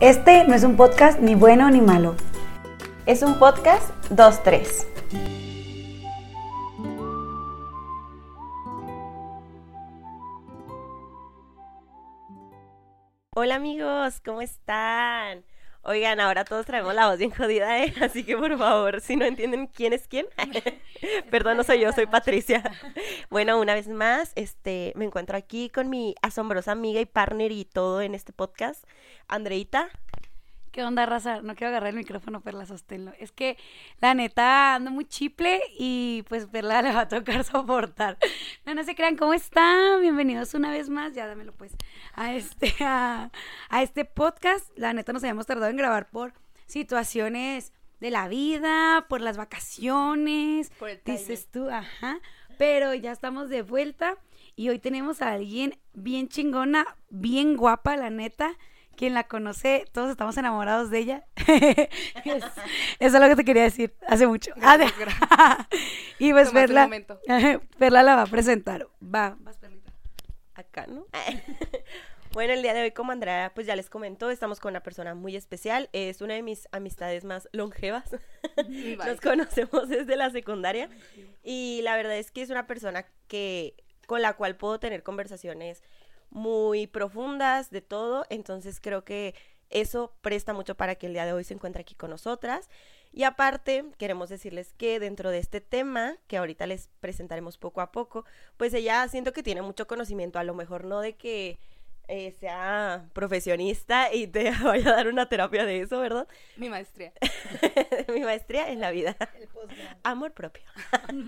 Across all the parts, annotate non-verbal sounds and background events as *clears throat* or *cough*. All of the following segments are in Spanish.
Este no es un podcast ni bueno ni malo. Es un podcast 2-3. Hola amigos, ¿cómo están? Oigan, ahora todos traemos la voz bien jodida, ¿eh? *laughs* Así que por favor, si no entienden quién es quién, *laughs* perdón, no soy yo, soy Patricia. *laughs* Bueno, una vez más, este, me encuentro aquí con mi asombrosa amiga y partner y todo en este podcast, Andreita. ¿Qué onda, raza? No quiero agarrar el micrófono, Perla, sosténlo. Es que, la neta, ando muy chiple y pues Perla *laughs* le va a tocar soportar. No, no se crean, ¿cómo están? Bienvenidos una vez más, ya dámelo pues, a este, *laughs* a, este podcast. La neta nos habíamos tardado en grabar por situaciones de la vida, por las vacaciones, Por el dices tú, ajá. Pero ya estamos de vuelta y hoy tenemos a alguien bien chingona, bien guapa, la neta. Quien la conoce, todos estamos enamorados de ella. *laughs* Es- eso es lo que te quería decir hace mucho. Ah, de- *laughs* y pues Tomaste el Perla. *laughs* Perla la va a presentar. Va, vas Perlita. acá, ¿no? bueno, el día de hoy, como Andrea, pues ya les comentó, estamos con una persona muy especial. Es una de mis amistades más longevas. Bye. Nos conocemos desde la secundaria. Y la verdad es que es una persona que con la cual puedo tener conversaciones muy profundas de todo. Entonces creo que eso presta mucho para que el día de hoy se encuentre aquí con nosotras. Y aparte, queremos decirles que dentro de este tema, que ahorita les presentaremos poco a poco, pues ella siento que tiene mucho conocimiento, a lo mejor no de que eh, sea profesionista y te *laughs* vaya a dar una terapia de eso, ¿verdad? Mi maestría. *laughs* Mi maestría en la vida. Amor propio.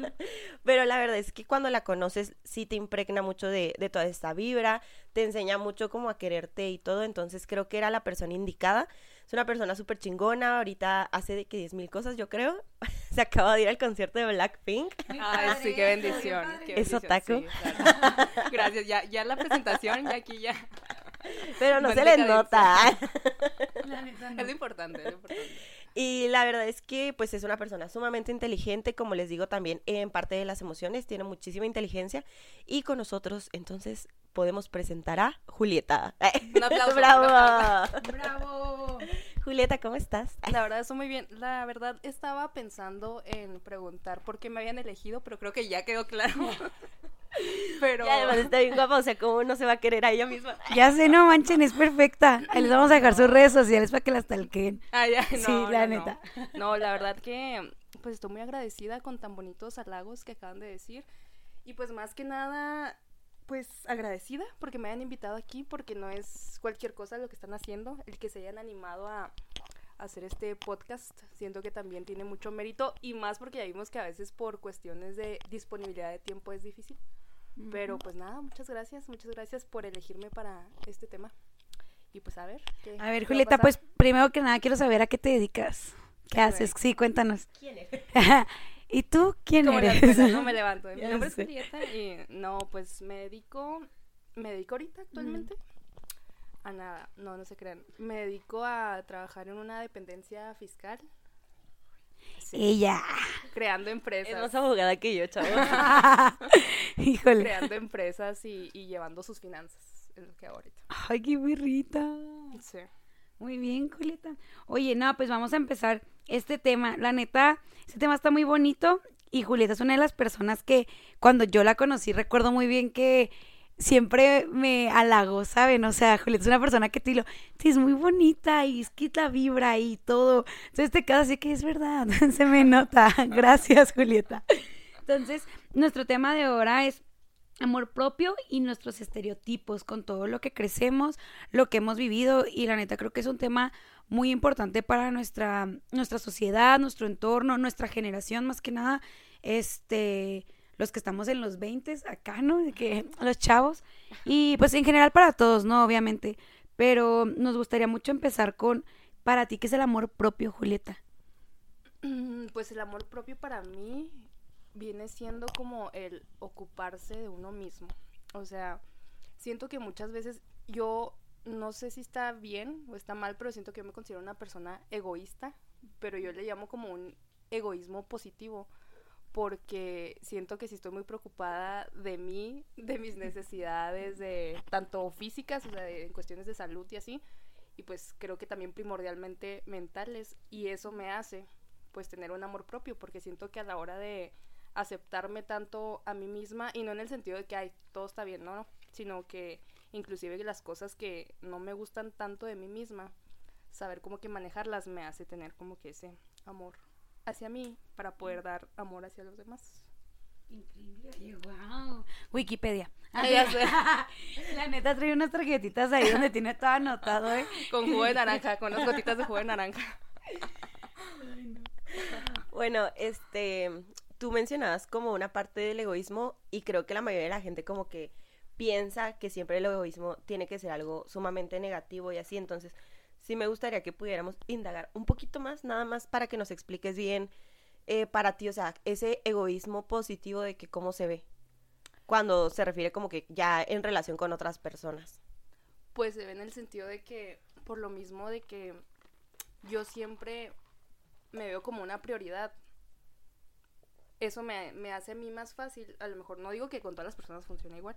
*laughs* Pero la verdad es que cuando la conoces, sí te impregna mucho de, de toda esta vibra, te enseña mucho como a quererte y todo, entonces creo que era la persona indicada. Es una persona súper chingona, ahorita hace de que 10 mil cosas, yo creo. *laughs* Se acaba de ir al concierto de Blackpink. Ay, sí, qué bendición. qué ¿Es bendición, otaku? sí, claro. *laughs* Gracias, ya, ya la presentación, ya aquí ya. Pero no No se les nota. *laughs* La neta, no. Es lo importante, es lo importante. Y la verdad es que pues es una persona sumamente inteligente, como les digo también en parte de las emociones, tiene muchísima inteligencia y con nosotros entonces podemos presentar a Julieta. Un *laughs* aplauso, ¡Bravo! un aplauso. ¡Bravo! Julieta, ¿cómo estás? La verdad, eso muy bien. La verdad, estaba pensando en preguntar por qué me habían elegido, pero creo que ya quedó claro. *laughs* Pero. Y además está bien guapa, o sea, ¿cómo no se va a querer a ella misma? *laughs* Ya sé, no manchen, es perfecta. Les vamos a dejar sus redes sociales para que la stalkeen. Ah, ya, no, Sí, la no, no. neta. No, la verdad que pues estoy muy agradecida con tan bonitos halagos que acaban de decir. Y pues más que nada, pues agradecida porque me hayan invitado aquí, porque no es cualquier cosa lo que están haciendo, el que se hayan animado a, hacer este podcast, siento que también tiene mucho mérito y más porque ya vimos que a veces por cuestiones de disponibilidad de tiempo es difícil. Pero pues nada, muchas gracias, muchas gracias por elegirme para este tema. Y pues a ver. ¿qué- A ver, Julieta, pues primero que nada quiero saber a qué te dedicas. ¿Qué A haces? ver. Sí, cuéntanos. ¿Quién es? *laughs* ¿Y tú quién Como eres? escuela, no *laughs* me levanto. Mi nombre es. Julieta y no, pues me dedico, me dedico ahorita actualmente a nada, no, no se crean. Me dedico a trabajar en una dependencia fiscal, sí, Ella. creando Es empresas, más abogada que yo, chavo. *laughs* Híjole. creando empresas y, y llevando sus finanzas, es lo que hago ahorita. Ay, qué birrita. Sí. Muy bien, Julieta. Oye, no, pues vamos a empezar este tema. La neta, este tema está muy bonito y Julieta es una de las personas que cuando yo la conocí recuerdo muy bien que siempre me halagó, ¿saben? O sea, Julieta es una persona que te digo, sí, es muy bonita y es que la vibra y todo. Entonces te quedas así que es verdad, *laughs* se me nota. Gracias, Julieta. Entonces, nuestro tema de ahora es amor propio y nuestros estereotipos con todo lo que crecemos, lo que hemos vivido y la neta creo que es un tema muy importante para nuestra nuestra sociedad, nuestro entorno, nuestra generación más que nada, este los que estamos en los 20 acá, ¿no? De que los chavos y pues en general para todos, ¿no? Obviamente, pero nos gustaría mucho empezar con para ti qué es el amor propio, Julieta. Mm, Pues el amor propio para mí viene siendo como el ocuparse de uno mismo. O sea, siento que muchas veces yo no sé si está bien o está mal, pero siento que yo me considero una persona egoísta, pero yo le llamo como un egoísmo positivo, porque siento que si estoy muy preocupada de mí, de mis necesidades, de tanto físicas, o sea, de, en cuestiones de salud y así, y pues creo que también primordialmente mentales y eso me hace pues tener un amor propio porque siento que a la hora de aceptarme tanto a mí misma y no en el sentido de que ay, todo está bien, no, no, sino que inclusive las cosas que no me gustan tanto de mí misma, saber cómo que manejarlas me hace tener como que ese amor hacia mí para poder dar amor hacia los demás. Increíble, wow. Wikipedia. *laughs* Ah, ya sé. *laughs* La neta trae unas tarjetitas ahí donde tiene todo anotado, ¿eh? *laughs* Con jugo de naranja, con unas gotitas de jugo de naranja. Bueno, este, tú mencionabas como una parte del egoísmo y creo que la mayoría de la gente como que piensa que siempre el egoísmo tiene que ser algo sumamente negativo y así, entonces sí me gustaría que pudiéramos indagar un poquito más, nada más para que nos expliques bien eh, para ti, o sea, ese egoísmo positivo de que cómo se ve cuando se refiere como que ya en relación con otras personas. Pues se ve en el sentido de que, por lo mismo de que yo siempre me veo como una prioridad, eso me, me hace a mí más fácil, a lo mejor no digo que con todas las personas funcione igual,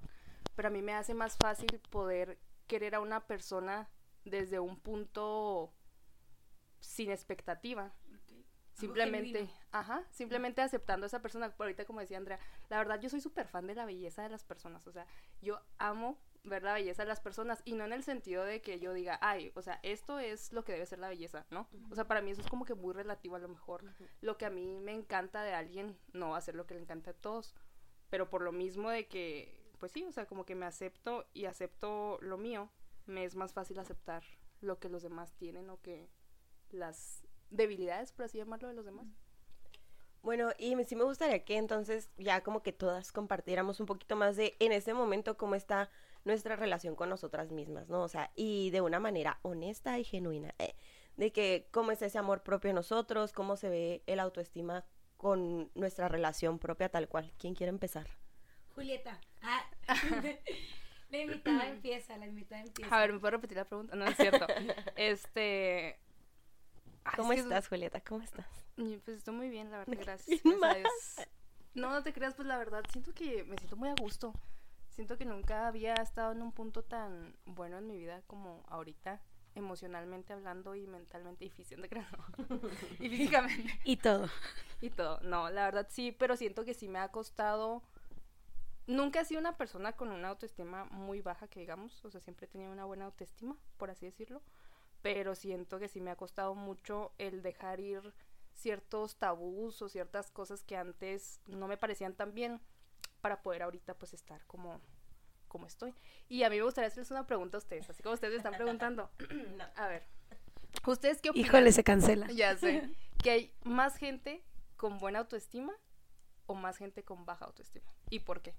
pero a mí me hace más fácil poder querer a una persona desde un punto sin expectativa. Simplemente, ajá, simplemente aceptando a esa persona. Por ahorita, como decía Andrea, la verdad yo soy súper fan de la belleza de las personas. O sea, yo amo ver la belleza de las personas y no en el sentido de que yo diga, ay, o sea, esto es lo que debe ser la belleza, ¿no? O sea, para mí eso es como que muy relativo a lo mejor. Lo que a mí me encanta de alguien no va a ser lo que le encanta a todos. Pero por lo mismo de que, pues sí, o sea, como que me acepto y acepto lo mío, me es más fácil aceptar lo que los demás tienen o que las debilidades, por así llamarlo, de los demás. Bueno, y sí me gustaría que entonces ya como que todas compartiéramos un poquito más de en este momento cómo está nuestra relación con nosotras mismas, ¿no? O sea, y de una manera honesta y genuina, ¿eh? de que cómo es ese amor propio en nosotros, cómo se ve el autoestima con nuestra relación propia tal cual. ¿Quién quiere empezar? Julieta. Ah. *laughs* la invitada *clears throat* empieza, la invitada empieza. A ver, ¿me puedo repetir la pregunta? No, es cierto. *laughs* este... ¿Cómo estás, Julieta? ¿Cómo estás? Pues estoy muy bien, la verdad, *laughs* gracias. gracias no, no te creas, pues la verdad, siento que me siento muy a gusto. Siento que nunca había estado en un punto tan bueno en mi vida como ahorita, emocionalmente hablando y mentalmente y físicamente, *laughs* *laughs* y físicamente. Y todo. Y todo. No, la verdad sí, pero siento que sí me ha costado Nunca he sido una persona con una autoestima muy baja, que digamos, o sea, siempre he tenido una buena autoestima, por así decirlo, pero siento que sí me ha costado mucho el dejar ir ciertos tabús o ciertas cosas que antes no me parecían tan bien para poder ahorita pues estar como como estoy. Y a mí me gustaría hacerles una pregunta a ustedes, así como ustedes me están *laughs* preguntando. *clears throat* A ver, ¿ustedes qué opinan? Híjole, se cancela. Ya sé. *laughs* ¿Que hay más gente con buena autoestima o más gente con baja autoestima? ¿Y por qué?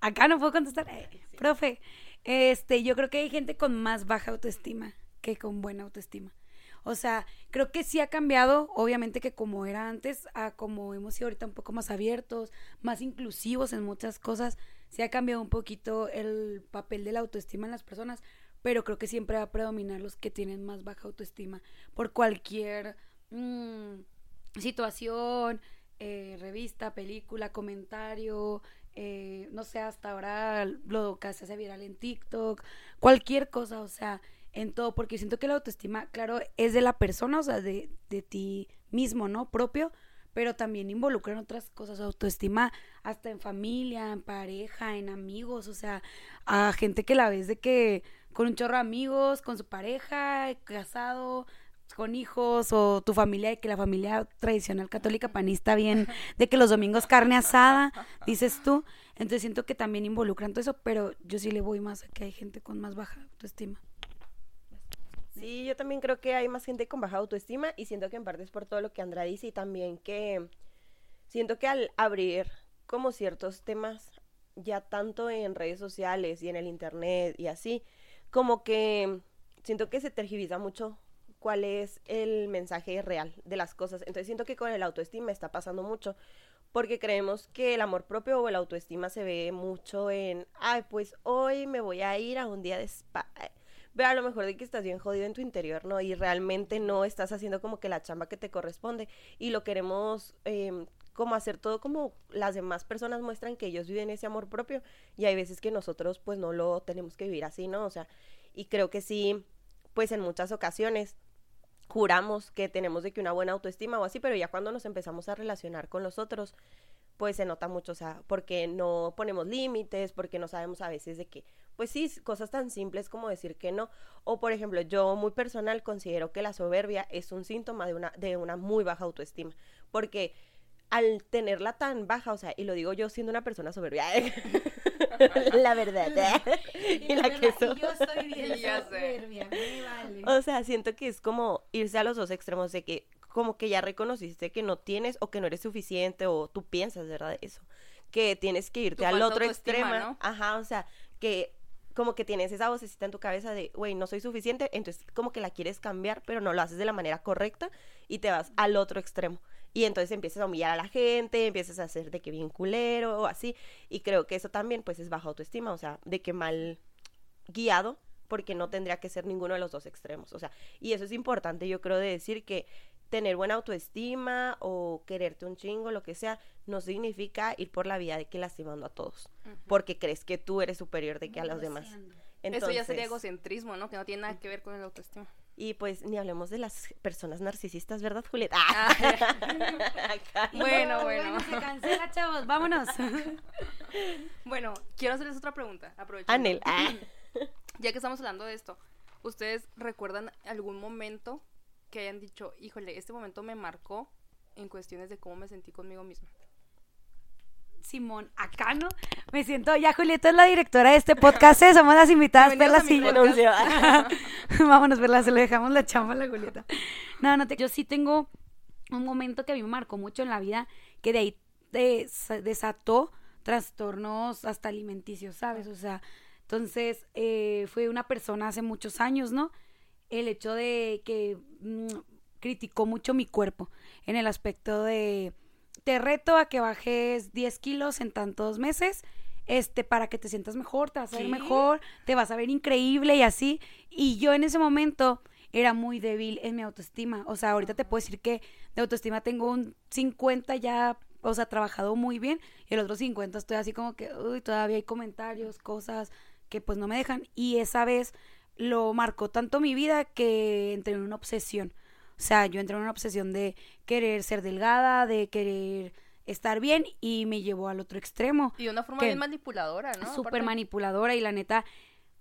Acá no puedo contestar. Eh, profe, este, yo creo que hay gente con más baja autoestima que con buena autoestima. O sea, creo que sí ha cambiado, obviamente que como era antes, a como hemos sido ahorita un poco más abiertos, más inclusivos en muchas cosas, sí ha cambiado un poquito el papel de la autoestima en las personas, pero creo que siempre va a predominar los que tienen más baja autoestima por cualquier mm, situación, eh, revista, película, comentario, eh, no sé, hasta ahora lo que se hace viral en TikTok, cualquier cosa, o sea, en todo, porque siento que la autoestima, claro, es de la persona, o sea, de, de ti mismo, ¿no? Propio, pero también involucra en otras cosas, autoestima, hasta en familia, en pareja, en amigos, o sea, a gente que la ves de que con un chorro de amigos, con su pareja, casado, con hijos o tu familia, de que la familia tradicional católica panista bien, *laughs* de que los domingos carne asada, dices tú. Entonces siento que también involucran todo eso, pero yo sí le voy más a que hay gente con más baja autoestima. Sí, yo también creo que hay más gente con baja autoestima y siento que en parte es por todo lo que Andra dice y también que siento que al abrir como ciertos temas ya tanto en redes sociales y en el internet y así, como que siento que se tergiversa mucho cuál es el mensaje real de las cosas. Entonces siento que con el autoestima está pasando mucho porque creemos que el amor propio o el autoestima se ve mucho en, ay, pues hoy me voy a ir a un día de spa. Pero a lo mejor de que estás bien jodido en tu interior, ¿no? Y realmente no estás haciendo como que la chamba que te corresponde. Y lo queremos em, como hacer todo como las demás personas muestran que ellos viven ese amor propio. Y hay veces que nosotros pues no lo tenemos que vivir así, ¿no? O sea, y creo que sí pues en muchas ocasiones juramos que tenemos de que una buena autoestima o así, pero ya cuando nos empezamos a relacionar con los otros, pues se nota mucho, o sea, porque no ponemos límites, porque no sabemos a veces de que, pues sí, cosas tan simples como decir que no. O por ejemplo, yo muy personal considero que la soberbia es un síntoma de una, de una muy baja autoestima, porque al tenerla tan baja, o sea, y lo digo yo siendo una persona soberbia, *laughs* la verdad, *laughs* y la que soy. yo soy *laughs* bien soberbia, me vale. O sea, siento que es como irse a los dos extremos de que como que ya reconociste que no tienes o que no eres suficiente o tú piensas, ¿verdad? Eso. Que tienes que irte Tu al otro extremo. ¿no? Ajá, o sea, que como que tienes esa vocecita en tu cabeza de, güey, no soy suficiente, entonces como que la quieres cambiar, pero no lo haces de la manera correcta y te vas al otro extremo. Y entonces empiezas a humillar a la gente, empiezas a hacer de que bien culero o así. Y creo que eso también pues es baja autoestima, o sea, de que mal guiado, porque no tendría que ser ninguno de los dos extremos. O sea, y eso es importante, yo creo, de decir que tener buena autoestima o quererte un chingo, lo que sea, no significa ir por la vida de que lastimando a todos, porque crees que tú eres superior de que a los demás. Eso ya sería Entonces, egocentrismo, ¿no? Que no tiene nada que ver con el autoestima. Y pues ni hablemos de las personas narcisistas, ¿verdad, Julieta? Acá. *laughs* *laughs* Bueno, bueno. se cancela, chavos, *laughs* vámonos. Bueno, quiero hacerles otra pregunta. Aprovechando. Anel. Ah. Ya que estamos hablando de esto, ¿ustedes recuerdan algún momento que hayan dicho, híjole, este momento me marcó en cuestiones de cómo me sentí conmigo misma? Simón, acá no. Me siento, ya Julieta es la directora de este podcast, ¿eh? somos las invitadas, Perla. Denuncio. *laughs* *laughs* Vámonos, Perla, se lo dejamos la chamba a la Julieta. No, no, te- yo sí tengo un momento que a mí me marcó mucho en la vida, que de ahí des- desató trastornos hasta alimenticios, ¿sabes? O sea, entonces eh, fue una persona hace muchos años, ¿no? El hecho de que mm, criticó mucho mi cuerpo en el aspecto de te reto a que bajes 10 kilos en tantos meses, este, para que te sientas mejor, te vas a ver ¿Qué? mejor, te vas a ver increíble y así. Y yo en ese momento era muy débil en mi autoestima. O sea, ahorita te puedo decir que de autoestima tengo un 50 ya, o sea, trabajado muy bien, y el otro 50 estoy así como que, uy, todavía hay comentarios, cosas que pues no me dejan. Y esa vez lo marcó tanto mi vida que entré en una obsesión. O sea, yo entré en una obsesión de querer ser delgada, de querer estar bien y me llevó al otro extremo. Y de una forma bien manipuladora, ¿no? Súper manipuladora y la neta,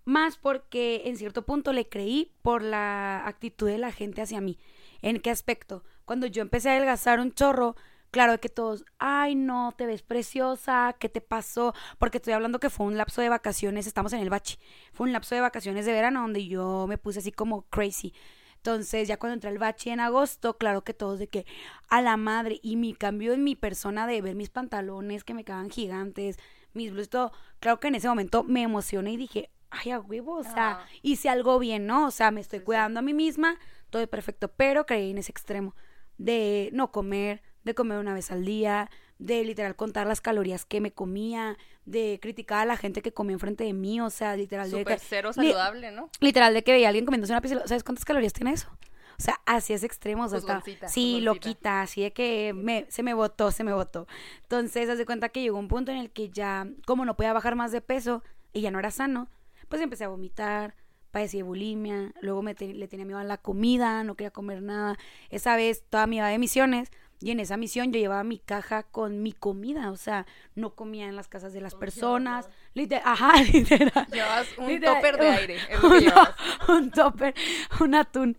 más porque en cierto punto le creí por la actitud de la gente hacia mí. ¿En qué aspecto? Cuando yo empecé a adelgazar un chorro, claro que todos, ay no, te ves preciosa, ¿qué te pasó? Porque estoy hablando que fue un lapso de vacaciones, estamos en el bachi, fue un lapso de vacaciones de verano donde yo me puse así como crazy. Entonces, ya cuando entré al bachi en agosto, claro que todos de que a la madre y mi cambio en mi persona de ver mis pantalones que me quedaban gigantes, mis blusas, todo, claro que en ese momento me emocioné y dije, ay, a huevo, o sea, Ajá. hice algo bien, ¿no? O sea, me estoy cuidando a mí misma, todo es perfecto, pero creí en ese extremo de no comer, de comer una vez al día, de literal contar las calorías que me comía, de criticar a la gente que comía enfrente de mí, o sea, literal de Súper que- cero li- saludable, ¿no? literal de que veía a alguien comiéndose una pizza, ¿sabes cuántas calorías tiene eso? O sea, así es extremo, o sea, sí, juzgoncita. loquita, así de que me, se me botó, se me botó. Entonces, haz de cuenta que llegó un punto en el que ya, como no podía bajar más de peso y ya no era sano, pues empecé a vomitar, padecí de bulimia, luego me te- le tenía miedo a la comida, no quería comer nada. Esa vez toda mi iba de misiones y en esa misión yo llevaba mi caja con mi comida, o sea, no comía en las casas de las personas, *laughs* literal, ajá, literal. Llevas un Literal, topper de aire. Es *laughs* *laughs* un topper, un atún.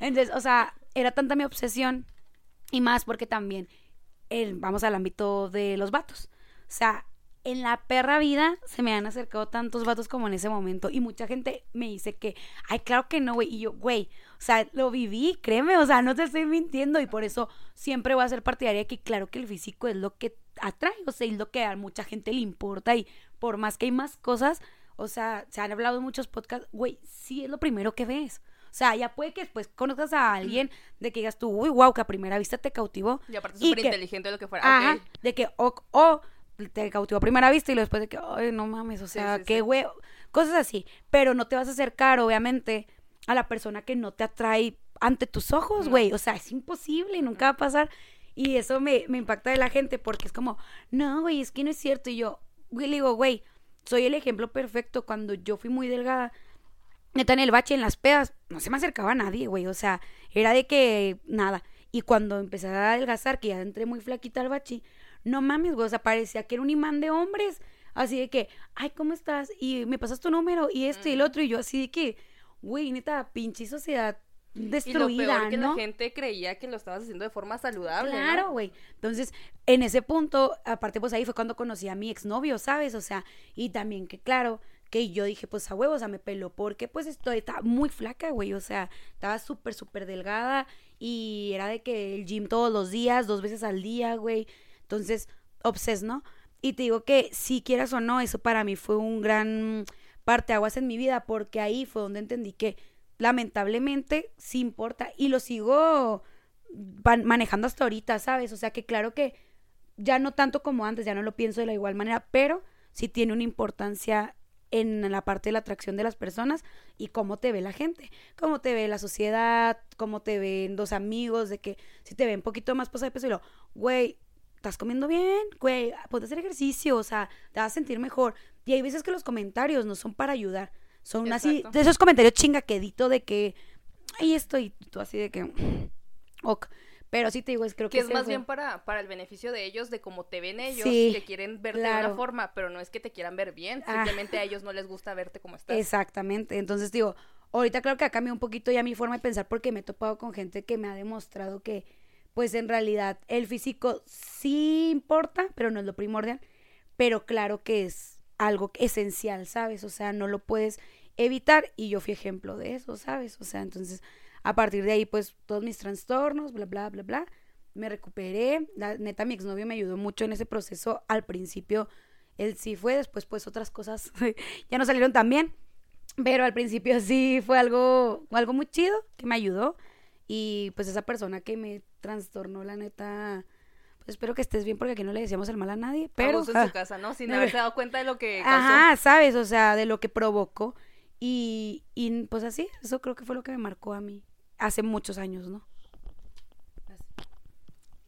Entonces, o sea, era tanta mi obsesión y más porque también el- vamos al ámbito de los vatos. O sea, en la perra vida se me han acercado tantos vatos como en ese momento y mucha gente me dice que, ay, claro que no, güey. Y yo, güey, sea, lo viví, créeme, o sea, no te estoy mintiendo y por eso siempre voy a ser partidaria de que claro que el físico es lo que atrae, o sea, es lo que a mucha gente le importa y por más que hay más cosas, o sea, se han hablado en muchos podcasts, güey, sí es lo primero que ves. O sea, ya puede que después conozcas a alguien de que digas tú, uy, wow, que a primera vista te cautivó. Y aparte súper inteligente lo que fuera. Ajá, de que o, o te cautivó a primera vista y luego después de que, ay, no mames, o Sí, sea, sí, qué sí. güey, cosas así. Pero no te vas a acercar, obviamente, a la persona que no te atrae ante tus ojos, No. güey. O sea, es imposible, nunca va a pasar. Y eso me, me impacta de la gente porque es como, no, güey, es que no es cierto. Y yo, güey, le digo, güey, soy el ejemplo perfecto. Cuando yo fui muy delgada, neta en el bache, en las pedas, no se me acercaba a nadie, güey. O sea, era de que nada. Y cuando empecé a adelgazar, que ya entré muy flaquita al bachi, no mames, güey. O sea, parecía que era un imán de hombres. Así de que, ay, ¿cómo estás? Y me pasas tu número y esto y el otro. Y yo así de que, güey, neta, pinche sociedad destruida, y lo peor que ¿no? la gente creía que lo estabas haciendo de forma saludable. Claro, güey. Entonces, en ese punto, aparte, pues ahí fue cuando conocí a mi exnovio, ¿sabes? O sea, y también que, claro, que yo dije, pues a huevos, o sea, me peló porque pues estoy, estaba muy flaca, güey. O sea, estaba súper, súper delgada y era de que el gym todos los días, dos veces al día, güey. Entonces, obses, ¿no? Y te digo que si quieras o no, eso para mí fue un gran parteaguas en mi vida porque ahí fue donde entendí que lamentablemente sí importa y lo sigo manejando hasta ahorita, ¿sabes? O sea que claro que ya no tanto como antes, ya no lo pienso de la igual manera, pero sí tiene una importancia en la parte de la atracción de las personas y cómo te ve la gente, cómo te ve la sociedad, cómo te ven dos amigos, de que si te ven un poquito más pasado de peso y lo, güey, estás comiendo bien, güey, puedes hacer ejercicio, o sea, te vas a sentir mejor. Y hay veces que los comentarios no son para ayudar, son así, de esos comentarios chingaquedito de que, ahí estoy, tú así de que, *sniffs* ok. Pero sí te digo, es creo que, Que es más fue- bien para, para el beneficio de ellos, de cómo te ven ellos, Sí, que quieren verte de una forma, pero no es que te quieran ver bien, Ah. simplemente a ellos no les gusta verte como estás. Exactamente. Entonces digo, ahorita claro que ha cambiado un poquito ya mi forma de pensar porque me he topado con gente que me ha demostrado que, pues en realidad, el físico sí importa, pero no es lo primordial. Pero claro que es algo esencial, ¿sabes? O sea, no lo puedes evitar y yo fui ejemplo de eso, ¿sabes? O sea, entonces, a partir de ahí, pues todos mis trastornos, bla, bla, bla, bla, me recuperé. La neta, mi exnovio me ayudó mucho en ese proceso. Al principio, él sí fue, después, pues otras cosas *laughs* ya no salieron tan bien. Pero al principio sí fue algo, algo muy chido que me ayudó. Y pues esa persona que me trastornó, la neta, pues espero que estés bien porque aquí no le decíamos el mal a nadie. Pero, Abuso en ah, su casa, ¿no? Sin haberse dado cuenta de lo que causó. ajá, sabes, o sea, de lo que provocó. Y, y pues así, eso creo que fue lo que me marcó a mí hace muchos años, ¿no?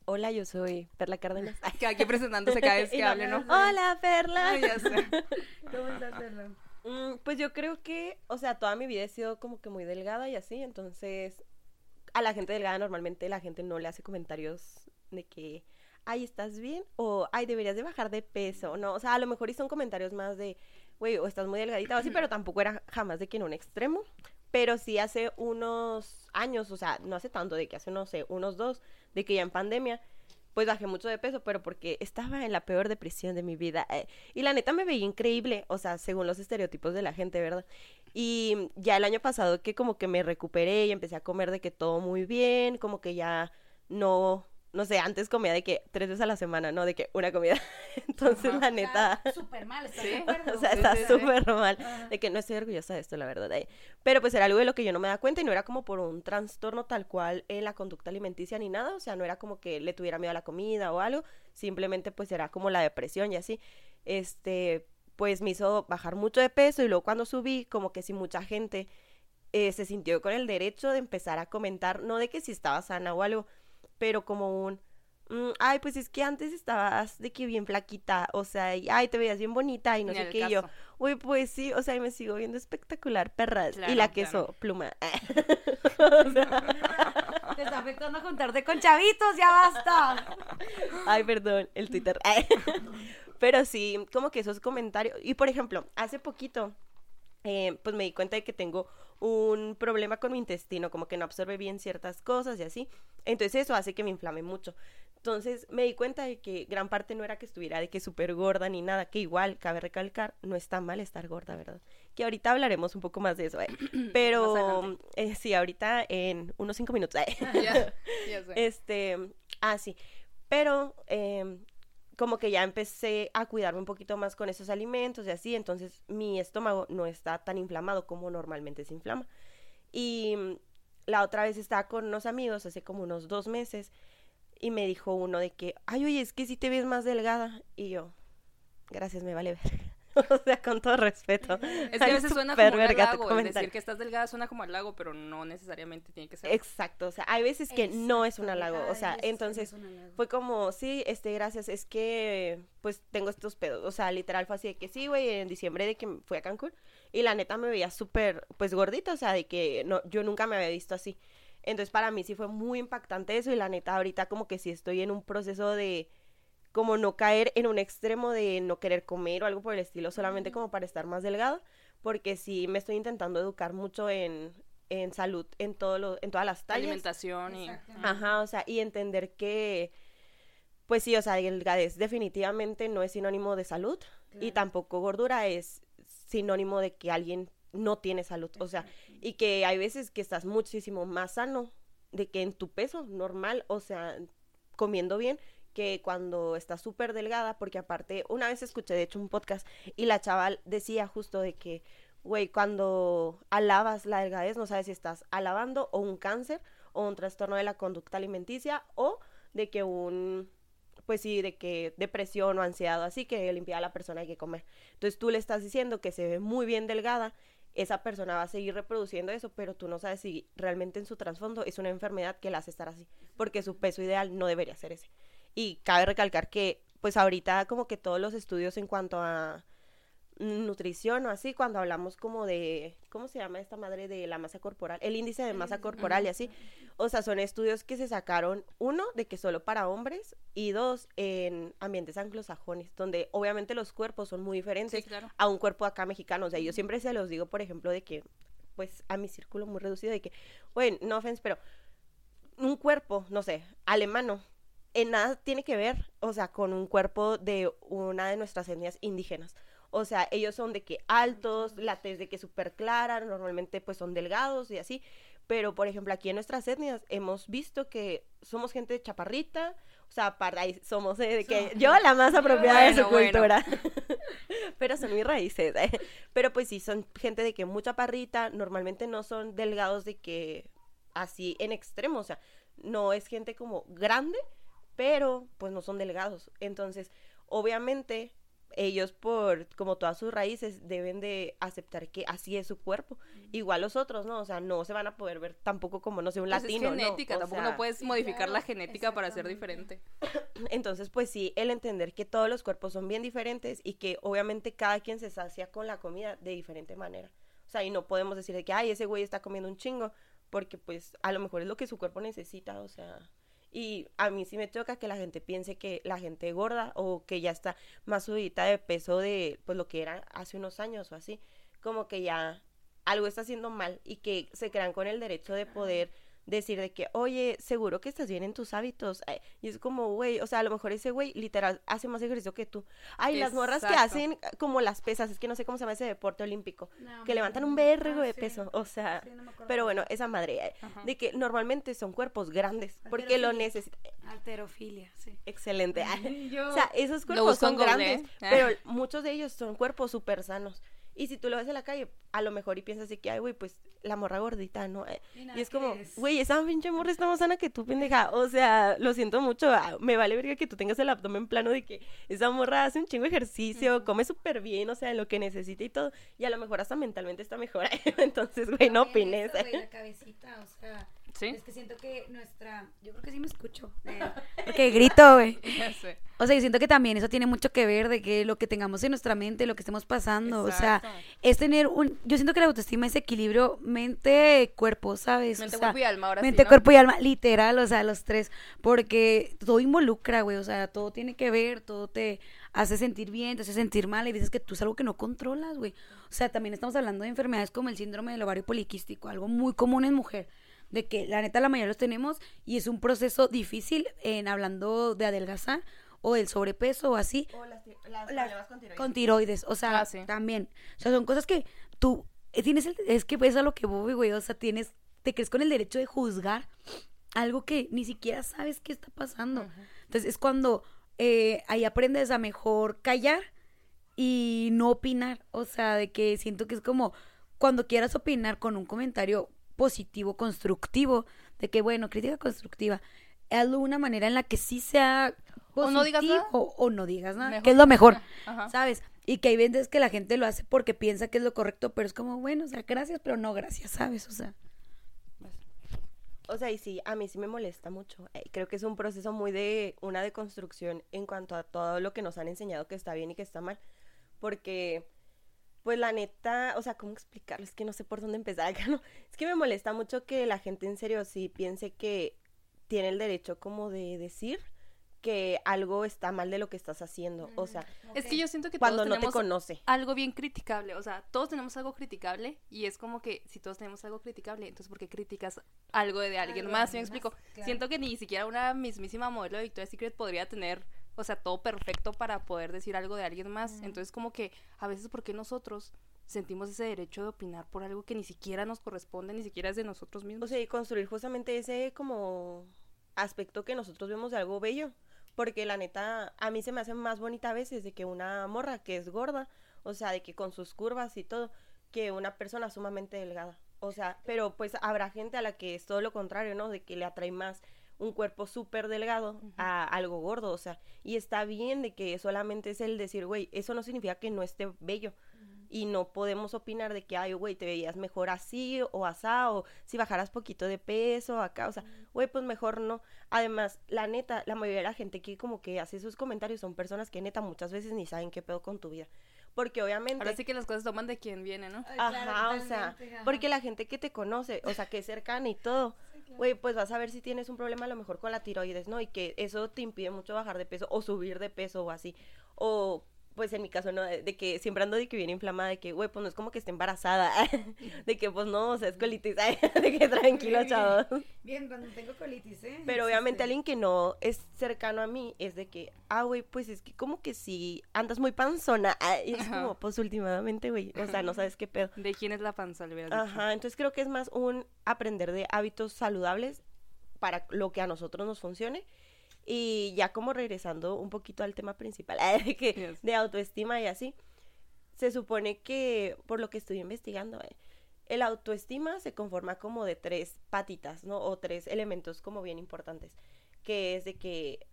Hola, yo soy Perla Cárdenas. Que *laughs* aquí presentándose cada vez *laughs* que no, hable, ¿no? Hola, Perla. Ay, ya sé. *laughs* Mm, pues yo creo que, o sea, toda mi vida he sido como que muy delgada y así, entonces a la gente delgada normalmente la gente no le hace comentarios de que, ay, ¿estás bien? O, ay, deberías de bajar de peso, ¿no? O sea, a lo mejor y son comentarios más de, güey, o estás muy delgadita o así, pero tampoco era jamás de que en un extremo. Pero sí hace unos años, o sea, no hace tanto, de que hace, no sé, unos dos, de que ya en pandemia, pues bajé mucho de peso, pero porque estaba en la peor depresión de mi vida. eh, y la neta me veía increíble, o sea, según los estereotipos de la gente, ¿verdad? Y ya el año pasado que como que me recuperé y empecé a comer de que todo muy bien, como que ya no, no sé, antes comía de que tres veces a la semana, ¿no? De que una comida. *laughs* Entonces, Ajá. la neta... Súper mal, ¿estás Sí. O sea, está súper mal. Ajá. De que no estoy orgullosa de esto, la verdad. eh. Pero pues era algo de lo que yo no me da cuenta y no era como por un trastorno tal cual en la conducta alimenticia ni nada. O sea, no era como que le tuviera miedo a la comida o algo. Simplemente pues era como la depresión y así. Este, pues me hizo bajar mucho de peso y luego cuando subí, como que si mucha gente eh, se sintió con el derecho de empezar a comentar, no de que si estaba sana o algo, pero como un... mm, ay, pues es que antes estabas de que bien flaquita, o sea, y, ay, te veías bien bonita y no Ni sé qué, y yo, uy, pues sí, o sea, y me sigo viendo espectacular, perras, y la queso, claro. pluma. *laughs* *laughs* O sea, Te está afectando juntarte con chavitos, ya basta. ay, perdón, el Twitter. *laughs* Pero sí, como que esos comentarios, y por ejemplo, hace poquito, eh, pues me di cuenta de que tengo un problema con mi intestino, como que no absorbe bien ciertas cosas y así. Entonces eso hace que me inflame mucho. Entonces me di cuenta de que gran parte no era que estuviera de que súper gorda ni nada, que igual, cabe recalcar, no está mal estar gorda, ¿verdad? Que ahorita hablaremos un poco más de eso, ¿eh? *clears throat* Pero eh, sí, ahorita en unos cinco minutos, ¿eh? *laughs* Ya, ya sé. *laughs* Este, ah, sí. Pero eh, como que ya empecé a cuidarme un poquito más con esos alimentos y así, entonces mi estómago no está tan inflamado como normalmente se inflama. Y mm, la otra vez estaba con unos amigos hace como unos dos meses y me dijo uno de que, ay, oye, es que si te ves más delgada. Y yo, gracias, me vale ver. *laughs* o sea, con todo respeto. Es que a veces suena como un halago, comentario. decir que estás delgada suena como halago, pero no necesariamente tiene que ser. Exacto, o sea, hay veces que no es un halago, o sea, es no entonces es fue como, sí, este, gracias, es que, pues, tengo estos pedos, o sea, literal fue así de que sí, güey, en diciembre de que fui a Cancún, y la neta me veía súper, pues, gordita, o sea, de que no, yo nunca me había visto así, entonces para mí sí fue muy impactante eso, y la neta ahorita como que sí estoy en un proceso de, como no caer en un extremo de no querer comer o algo por el estilo, solamente como para estar más delgada, porque sí me estoy intentando educar mucho en, en salud, en, todo lo, en todas las tallas. Alimentación y... Ajá, o sea, y entender que, pues sí, o sea, delgadez definitivamente no es sinónimo de salud y tampoco gordura es sinónimo de que alguien no tiene salud, o sea, y que hay veces que estás muchísimo más sano de que en tu peso normal, o sea, comiendo bien, que cuando estás súper delgada, porque aparte, una vez escuché de hecho un podcast y la chaval decía justo de que, güey, cuando alabas la delgadez, no sabes si estás alabando o un cáncer o un trastorno de la conducta alimenticia o de que un, pues sí, de que depresión o ansiedad o así que limpiar a la persona hay que comer. Entonces tú le estás diciendo que se ve muy bien delgada, esa persona va a seguir reproduciendo eso, pero tú no sabes si realmente en su trasfondo es una enfermedad que la hace estar así, porque su peso ideal no debería ser ese. Y cabe recalcar que, pues ahorita como que todos los estudios en cuanto a nutrición o así, cuando hablamos como de, ¿cómo se llama esta madre de la masa corporal? El índice de masa corporal y así. O sea, son estudios que se sacaron, uno, de que solo para hombres y dos, en ambientes anglosajones, donde obviamente los cuerpos son muy diferentes Sí, claro. a un cuerpo acá mexicano. O sea, yo siempre se los digo, por ejemplo, de que, pues a mi círculo muy reducido, de que, bueno, no offense, pero un cuerpo, no sé, alemano, en nada tiene que ver, o sea, con un cuerpo de una de nuestras etnias indígenas. O sea, ellos son de que altos, la tez de que súper clara, normalmente pues son delgados y así. Pero, por ejemplo, aquí en nuestras etnias hemos visto que somos gente chaparrita, o sea, para somos eh, de que yo la más apropiada de su bueno. cultura. *laughs* Pero son mis raíces. eh. Pero pues sí, son gente de que mucha parrita, normalmente no son delgados de que así en extremo, o sea, no es gente como grande, pero pues no son delgados. Entonces, obviamente, ellos por como todas sus raíces deben de aceptar que así es su cuerpo. Igual los otros, ¿no? O sea, no se van a poder ver tampoco como, no sé, un Pues latino, es ¿no? genética, tampoco sea, no puedes modificar claro, la genética para ser diferente. *coughs* entonces, pues sí, el entender que todos los cuerpos son bien diferentes y que obviamente cada quien se sacia con la comida de diferente manera. O sea, y no podemos decir de que, ay, ese güey está comiendo un chingo, porque pues a lo mejor es lo que su cuerpo necesita, o sea. Y a mí sí me toca que la gente piense que la gente gorda o que ya está más subida de peso de pues lo que era hace unos años o así, como que ya algo está haciendo mal y que se crean con el derecho de poder decir de que, oye, seguro que estás bien en tus hábitos. Ay, Y es como, güey, o sea, a lo mejor ese güey literal hace más ejercicio que tú. Ay, las morras que hacen como las pesas, es que no sé cómo se llama ese deporte olímpico, No, que levantan un vergo Ah, de sí. peso, o sea, Sí, no pero bueno, esa madre, eh, de que normalmente son cuerpos grandes, porque lo necesitan. Alterofilia, sí. Excelente. *laughs* *laughs* Yo- O sea, esos cuerpos son grandes, ¿eh? pero *laughs* muchos de ellos son cuerpos súper sanos. Y si tú lo ves en la calle, a lo mejor y piensas de que, ay, güey, pues la morra gordita, ¿no? Eh, Y es como, es. güey, esa pinche morra está más sana que tú, pendeja. O sea, lo siento mucho. ah, Me vale verga que tú tengas el abdomen plano de que esa morra hace un chingo de ejercicio, come súper bien, o sea, lo que necesita y todo. Y a lo mejor hasta mentalmente está mejor. *laughs* Entonces, güey, no opines. eso, la cabecita, o sea, ¿Sí? es que siento que nuestra, yo creo que sí me escucho, *laughs* eh, porque grito, güey. O sea, yo siento que también eso tiene mucho que ver de que lo que tengamos en nuestra mente, lo que estemos pasando, o sea, es tener un, yo siento que la autoestima es equilibrio mente-cuerpo, ¿sabes? Mente, O sea, cuerpo y alma, ahora sí, mente, ¿no? cuerpo y alma, literal, o sea, los tres, porque todo involucra, güey, o sea, todo tiene que ver, todo te hace sentir bien, te hace sentir mal, y dices que tú es algo que no controlas, güey. O sea, también estamos hablando de enfermedades como el síndrome del ovario poliquístico, algo muy común en mujer, de que la neta la mayoría los tenemos y es un proceso difícil en hablando de adelgazar o del sobrepeso o así, O las, las Las- problemas con tiroides. con tiroides, o sea, Ah, sí. también. O sea, son cosas que tú eh, tienes el, es que es a lo que voy, güey, o sea, tienes te crees con el derecho de juzgar algo que ni siquiera sabes qué está pasando. Entonces, es cuando eh, ahí aprendes a mejor callar y no opinar, o sea, de que siento que es como cuando quieras opinar con un comentario positivo, constructivo, de que bueno, crítica constructiva, hazlo de una manera en la que sí sea O no digas nada. positivo, o no digas nada, que es lo mejor. *laughs* Ajá. ¿Sabes? Y que hay veces que la gente lo hace porque piensa que es lo correcto, pero es como, bueno, o sea, gracias, pero no gracias, ¿sabes? O sea. O sea, y sí, a mí sí me molesta mucho. Eh, creo que es un proceso muy de una deconstrucción en cuanto a todo lo que nos han enseñado que está bien y que está mal. Porque, pues la neta, o sea, ¿cómo explicarlo? Es que no sé por dónde empezar acá, *laughs* ¿no? Es que me molesta mucho que la gente en serio sí piense que tiene el derecho como de decir que algo está mal de lo que estás haciendo. O sea, Es que yo siento que cuando todos no te tenemos conoce. algo bien criticable, o sea, todos tenemos algo criticable y es como que si todos tenemos algo criticable, entonces ¿por qué criticas algo de alguien más? ¿Sí me explico? Siento que ni siquiera una mismísima modelo de Victoria's Secret podría tener, o sea, todo perfecto para poder decir algo de alguien más. Entonces como que a veces ¿por qué nosotros sentimos ese derecho de opinar por algo que ni siquiera nos corresponde, ni siquiera es de nosotros O mismos? sea, y construir justamente ese como aspecto que nosotros vemos de algo bello. Porque la neta, a mí se me hace más bonita a veces de que una morra que es gorda, o sea, de que con sus curvas y todo, que una persona sumamente delgada. O sea, pero pues habrá gente a la que es todo lo contrario, ¿no? De que le atrae más un cuerpo súper delgado a algo gordo, o sea, y está bien de que solamente es el decir, güey, eso no significa que no esté bello. Y no podemos opinar de que, ay, güey, te veías mejor así o asá, o si bajaras poquito de peso acá, o sea, güey, pues mejor no. Además, la neta, la mayoría de la gente que como que hace esos comentarios son personas que neta muchas veces ni saben qué pedo con tu vida. Porque obviamente... Ahora sí que las cosas toman de quien viene, ¿no? Ajá, o sea, porque la gente que te conoce, o sea, que es cercana y todo, güey, pues vas a ver si tienes un problema a lo mejor con la tiroides, ¿no? Y que eso te impide mucho bajar de peso o subir de peso o así. O, pues en mi caso, ¿no? De, que siempre ando de que viene inflamada, de que, güey, pues no es como que esté embarazada, *laughs* de que, pues no, o sea, es colitis, *laughs* de que tranquilo, chavos. Bien, cuando tengo colitis, ¿eh? Pero obviamente alguien que no es cercano a mí es de que, ah, güey, pues es que como que si andas muy panzona. Y es Ajá. como, pues últimamente, güey, o sea, no *laughs* sabes qué pedo. ¿De quién es la panza? Le dicho. Ajá, entonces creo que es más un aprender de hábitos saludables para lo que a nosotros nos funcione. Y ya como regresando un poquito al tema principal, *laughs* de, que, Yes. de autoestima y así, se supone que, por lo que estoy investigando, eh, el autoestima se conforma como de tres patitas, ¿no? O tres elementos como bien importantes, que es de que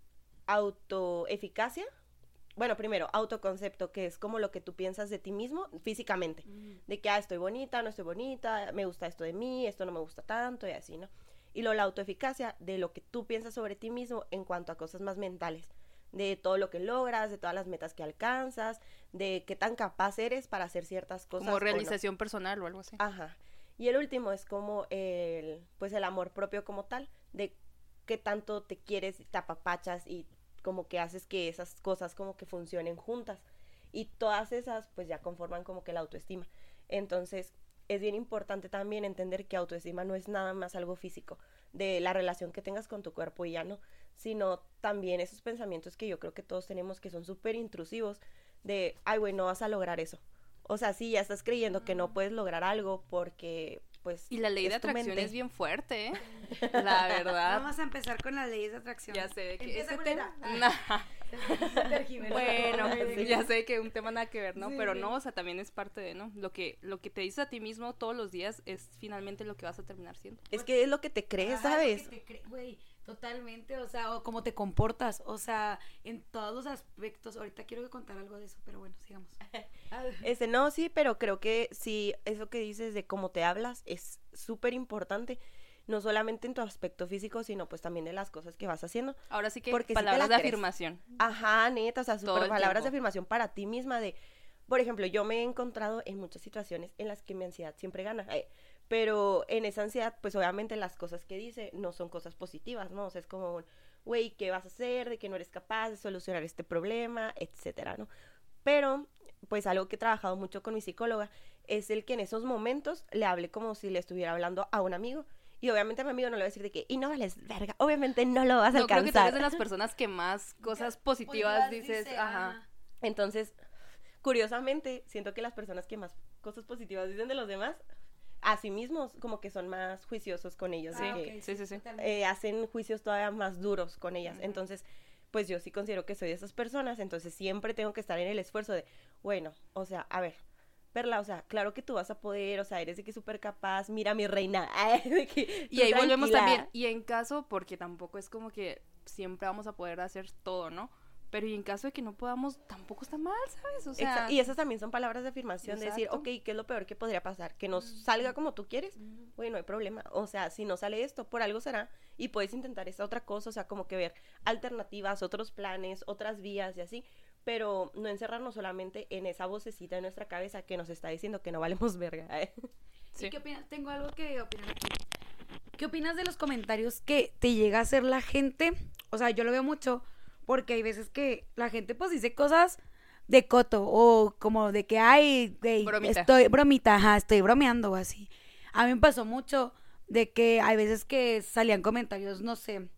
autoeficacia, bueno, primero, autoconcepto, que es como lo que tú piensas de ti mismo físicamente, de que, ah, estoy bonita, no estoy bonita, me gusta esto de mí, esto no me gusta tanto y así, ¿no? Y luego la autoeficacia de lo que tú piensas sobre ti mismo en cuanto a cosas más mentales, de todo lo que logras, de todas las metas que alcanzas, de qué tan capaz eres para hacer ciertas cosas. Como o no. realización personal o algo así. Ajá. Y el último es como el, pues el amor propio como tal, de qué tanto te quieres, te apapachas y como que haces que esas cosas como que funcionen juntas. Y todas esas pues ya conforman como que la autoestima. Entonces es bien importante también entender que autoestima no es nada más algo físico, de la relación que tengas con tu cuerpo y ya no, sino también esos pensamientos que yo creo que todos tenemos que son súper intrusivos, de, ay, güey, no vas a lograr eso. O sea, sí, ya estás creyendo que no puedes lograr algo porque, pues... Y la ley de atracción mente. es bien fuerte, ¿eh? *laughs* La verdad. Vamos a empezar con las leyes de atracción. Ya sé que ese tema... *laughs* *laughs* Bueno, Sí. ya sé que un tema nada que ver, ¿no? Sí. Pero no, o sea, también es parte de, ¿no? Lo que, lo que te dices a ti mismo todos los días es finalmente lo que vas a terminar siendo. Es que es lo que te crees, Ajá, lo ¿sabes? que te cre- Güey, totalmente, o sea, o cómo te comportas, o sea, en todos los aspectos. Ahorita quiero contar algo de eso, pero bueno, sigamos. *laughs* Este, no, sí, pero creo que sí, eso que dices de cómo te hablas es súper importante. No solamente en tu aspecto físico, sino pues también de las cosas que vas haciendo. Ahora sí que Porque sí palabras la de afirmación. Ajá, neta, o sea, el palabras de tiempo. afirmación para ti misma de, por ejemplo, yo me he encontrado en muchas situaciones en las que mi ansiedad siempre gana, eh, pero en esa ansiedad, pues obviamente las cosas que dice no son cosas positivas, ¿no? O sea, es como, güey, ¿qué vas a hacer? De que no eres capaz de solucionar este problema, etcétera, ¿no? Pero, pues algo que he trabajado mucho con mi psicóloga es el que en esos momentos le hable como si le estuviera hablando a un amigo. Y obviamente a mi amigo no le va a decir de que, y no vales verga, obviamente no lo vas a No, creo que tú alcanzar. eres de las personas que más *laughs* cosas positivas dices, ajá. Entonces, curiosamente, siento que las personas que más cosas positivas dicen de los demás, a sí mismos, como que son más juiciosos con ellos. Ah, que, sí, sí, sí. eh, hacen juicios todavía más duros con ellas. Entonces, pues yo sí considero que soy de esas personas, entonces siempre tengo que estar en el esfuerzo de, bueno, o sea, a ver, verla, o sea, claro que tú vas a poder, o sea, eres de que súper capaz, mira mi reina, *laughs* de que Y ahí volvemos también. Y en caso, porque tampoco es como que siempre vamos a poder hacer todo, ¿no? Pero y en caso de que no podamos, tampoco está mal, ¿sabes? O sea, y esas también son palabras de afirmación, de decir, ok, ¿qué es lo peor que podría pasar? Que no salga como tú quieres, güey, no hay problema. O sea, si no sale esto, por algo será, y puedes intentar esta otra cosa, o sea, como que ver alternativas, otros planes, otras vías y así, pero no encerrarnos solamente en esa vocecita de nuestra cabeza que nos está diciendo que no valemos verga. ¿eh? Sí. ¿Y qué opinas? Tengo algo que opinar aquí. ¿Qué opinas de los comentarios que te llega a hacer la gente? O sea, yo lo veo mucho porque hay veces que la gente pues dice cosas de coto o como de que, ay, Bromita. estoy bromita, ajá, estoy bromeando o así. A mí me pasó mucho de que hay veces que salían comentarios, no sé,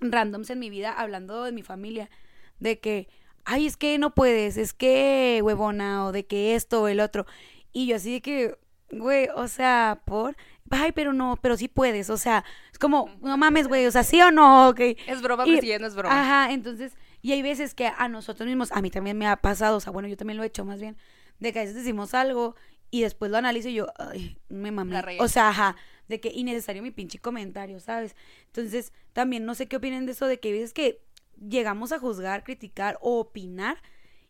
randoms en mi vida hablando de mi familia, de que, ay, es que no puedes, es que huevona, o de que esto o el otro. Y yo así de que, güey, o sea, por, ay, pero no, pero sí puedes, o sea, es como, no mames, güey, o sea, sí o no, ok. es broma, Y- pero sí, no es broma. Ajá, entonces, y hay veces que a nosotros mismos, a mí también me ha pasado, o sea, bueno, yo también lo he hecho más bien, de que a veces decimos algo y después lo analizo y yo, ay, me mamé. O sea, ajá, de que innecesario mi pinche comentario, ¿sabes? Entonces, también no sé qué opinen de eso, de que hay veces que llegamos a juzgar, criticar o opinar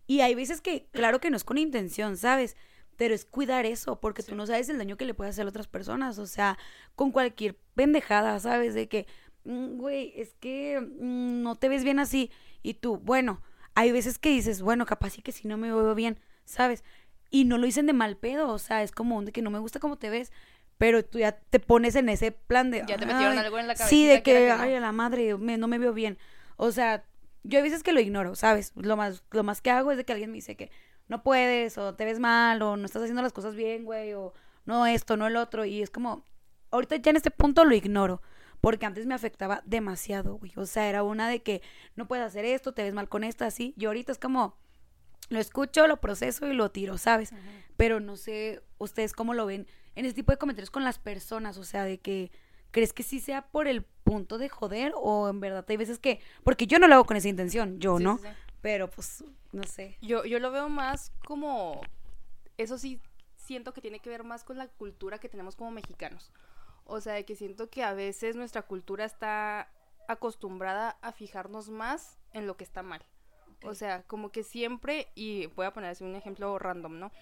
y hay veces que, claro que no es con intención, ¿sabes? Pero es cuidar eso, porque tú no sabes el daño que le puede hacer a otras personas. O sea, con cualquier pendejada, ¿sabes? De que, "Mm, güey, es que mm, no te ves bien así. Y tú, bueno, hay veces que dices, bueno, capaz sí que si no me veo bien, ¿sabes? Y no lo dicen de mal pedo, o sea, es como un de que no me gusta cómo te ves, pero tú ya te pones en ese plan de... Ya te metieron "Ay, algo en la Sí, cabecita de que que, que no". ay, a la madre, me- no me veo bien. O sea, yo hay veces que lo ignoro, ¿sabes? Lo más, lo más que hago es de que alguien me dice que no puedes, o te ves mal, o no estás haciendo las cosas bien, güey, o no esto, no el otro. Y es como, ahorita ya en este punto lo ignoro. Porque antes me afectaba demasiado, güey. O sea, era una de que no puedes hacer esto, te ves mal con esta, así. Y ahorita es como, lo escucho, lo proceso y lo tiro, ¿sabes? Pero no sé ustedes cómo lo ven en ese tipo de comentarios con las personas, o sea, de que crees que sí sea por el punto de joder o en verdad hay veces que, porque yo no lo hago con esa intención, yo Sí, no, sí, sí. pero pues no sé. Yo, yo lo veo más como, eso sí, siento que tiene que ver más con la cultura que tenemos como mexicanos. O sea, de que siento que a veces nuestra cultura está acostumbrada a fijarnos más en lo que está mal. O sea, como que siempre, y voy a poner así un ejemplo random, ¿no?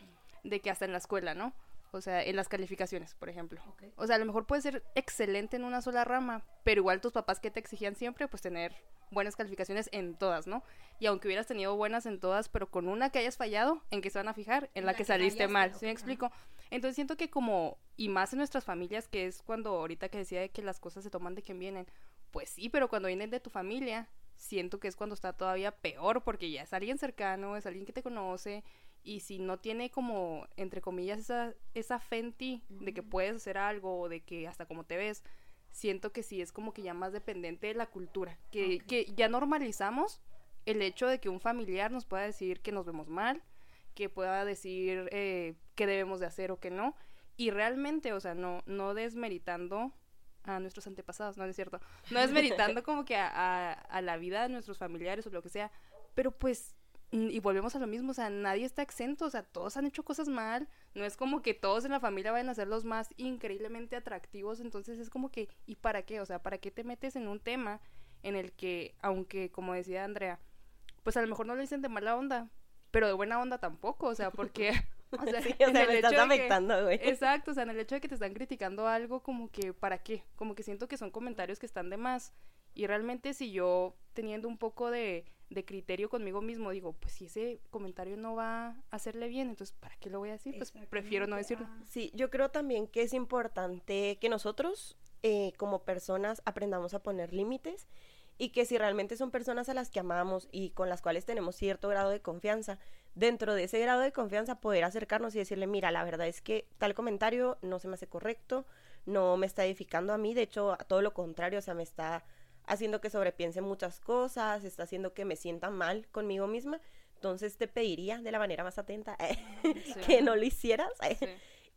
De que hasta en la escuela, ¿no? O sea, en las calificaciones, por ejemplo. O sea, a lo mejor puedes ser excelente en una sola rama, pero igual tus papás que te exigían siempre, pues tener buenas calificaciones en todas, ¿no? Y aunque hubieras tenido buenas en todas, pero con una que hayas fallado, ¿en qué se van a fijar? En la, que, saliste mal, ¿sí me explico? Entonces siento que como, y más en nuestras familias, que es cuando ahorita que decía de que las cosas se toman de quien vienen, pues sí, pero cuando vienen de tu familia, siento que es cuando está todavía peor, porque ya es alguien cercano, es alguien que te conoce, y si no tiene como, entre comillas, esa, esa fe en ti de que puedes hacer algo, o de que hasta como te ves, siento que sí es como que ya más dependiente de la cultura, que, que ya normalizamos el hecho de que un familiar nos pueda decir que nos vemos mal, que pueda decir eh, qué debemos de hacer o qué no, y realmente, o sea, no, no desmeritando a nuestros antepasados, no, no es cierto, no desmeritando *laughs* como que a, a, a la vida de nuestros familiares o lo que sea, pero pues y volvemos a lo mismo, o sea, nadie está exento, o sea, todos han hecho cosas mal, no es como que todos en la familia vayan a ser los más increíblemente atractivos, entonces es como que, ¿y para qué? O sea, ¿para qué te metes en un tema en el que, aunque, como decía Andrea, pues a lo mejor no lo dicen de mala onda, pero de buena onda tampoco, o sea, porque... *laughs* *laughs* O sea, Sí, o sea, me estás afectando, güey. Exacto, o sea, en el hecho de que te están criticando algo, como que, ¿para qué? Como que siento que son comentarios que están de más. Y realmente si yo, teniendo un poco de, de criterio conmigo mismo, digo, pues si ese comentario no va a hacerle bien, entonces, ¿para qué lo voy a decir? Pues prefiero no decirlo. Sí, yo creo también que es importante que nosotros, eh, como personas, aprendamos a poner límites y que si realmente son personas a las que amamos y con las cuales tenemos cierto grado de confianza, dentro de ese grado de confianza poder acercarnos y decirle, mira, la verdad es que tal comentario no se me hace correcto, no me está edificando a mí, de hecho, a todo lo contrario, o sea, me está haciendo que sobrepiense muchas cosas, está haciendo que me sienta mal conmigo misma. Entonces te pediría de la manera más atenta *laughs* que no lo hicieras. *laughs* Sí.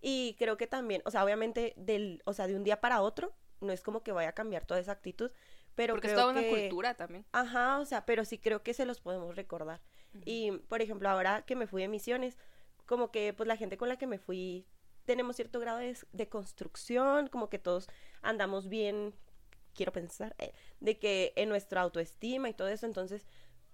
Y creo que también, o sea, obviamente del, o sea, de un día para otro, no es como que vaya a cambiar toda esa actitud, pero Porque es creo toda una cultura también. Ajá, o sea, pero sí creo que se los podemos recordar. Y, por ejemplo, ahora que me fui de misiones, como que, pues, la gente con la que me fui, tenemos cierto grado de, de construcción, como que todos andamos bien, quiero pensar, eh, de que en nuestra autoestima y todo eso, entonces,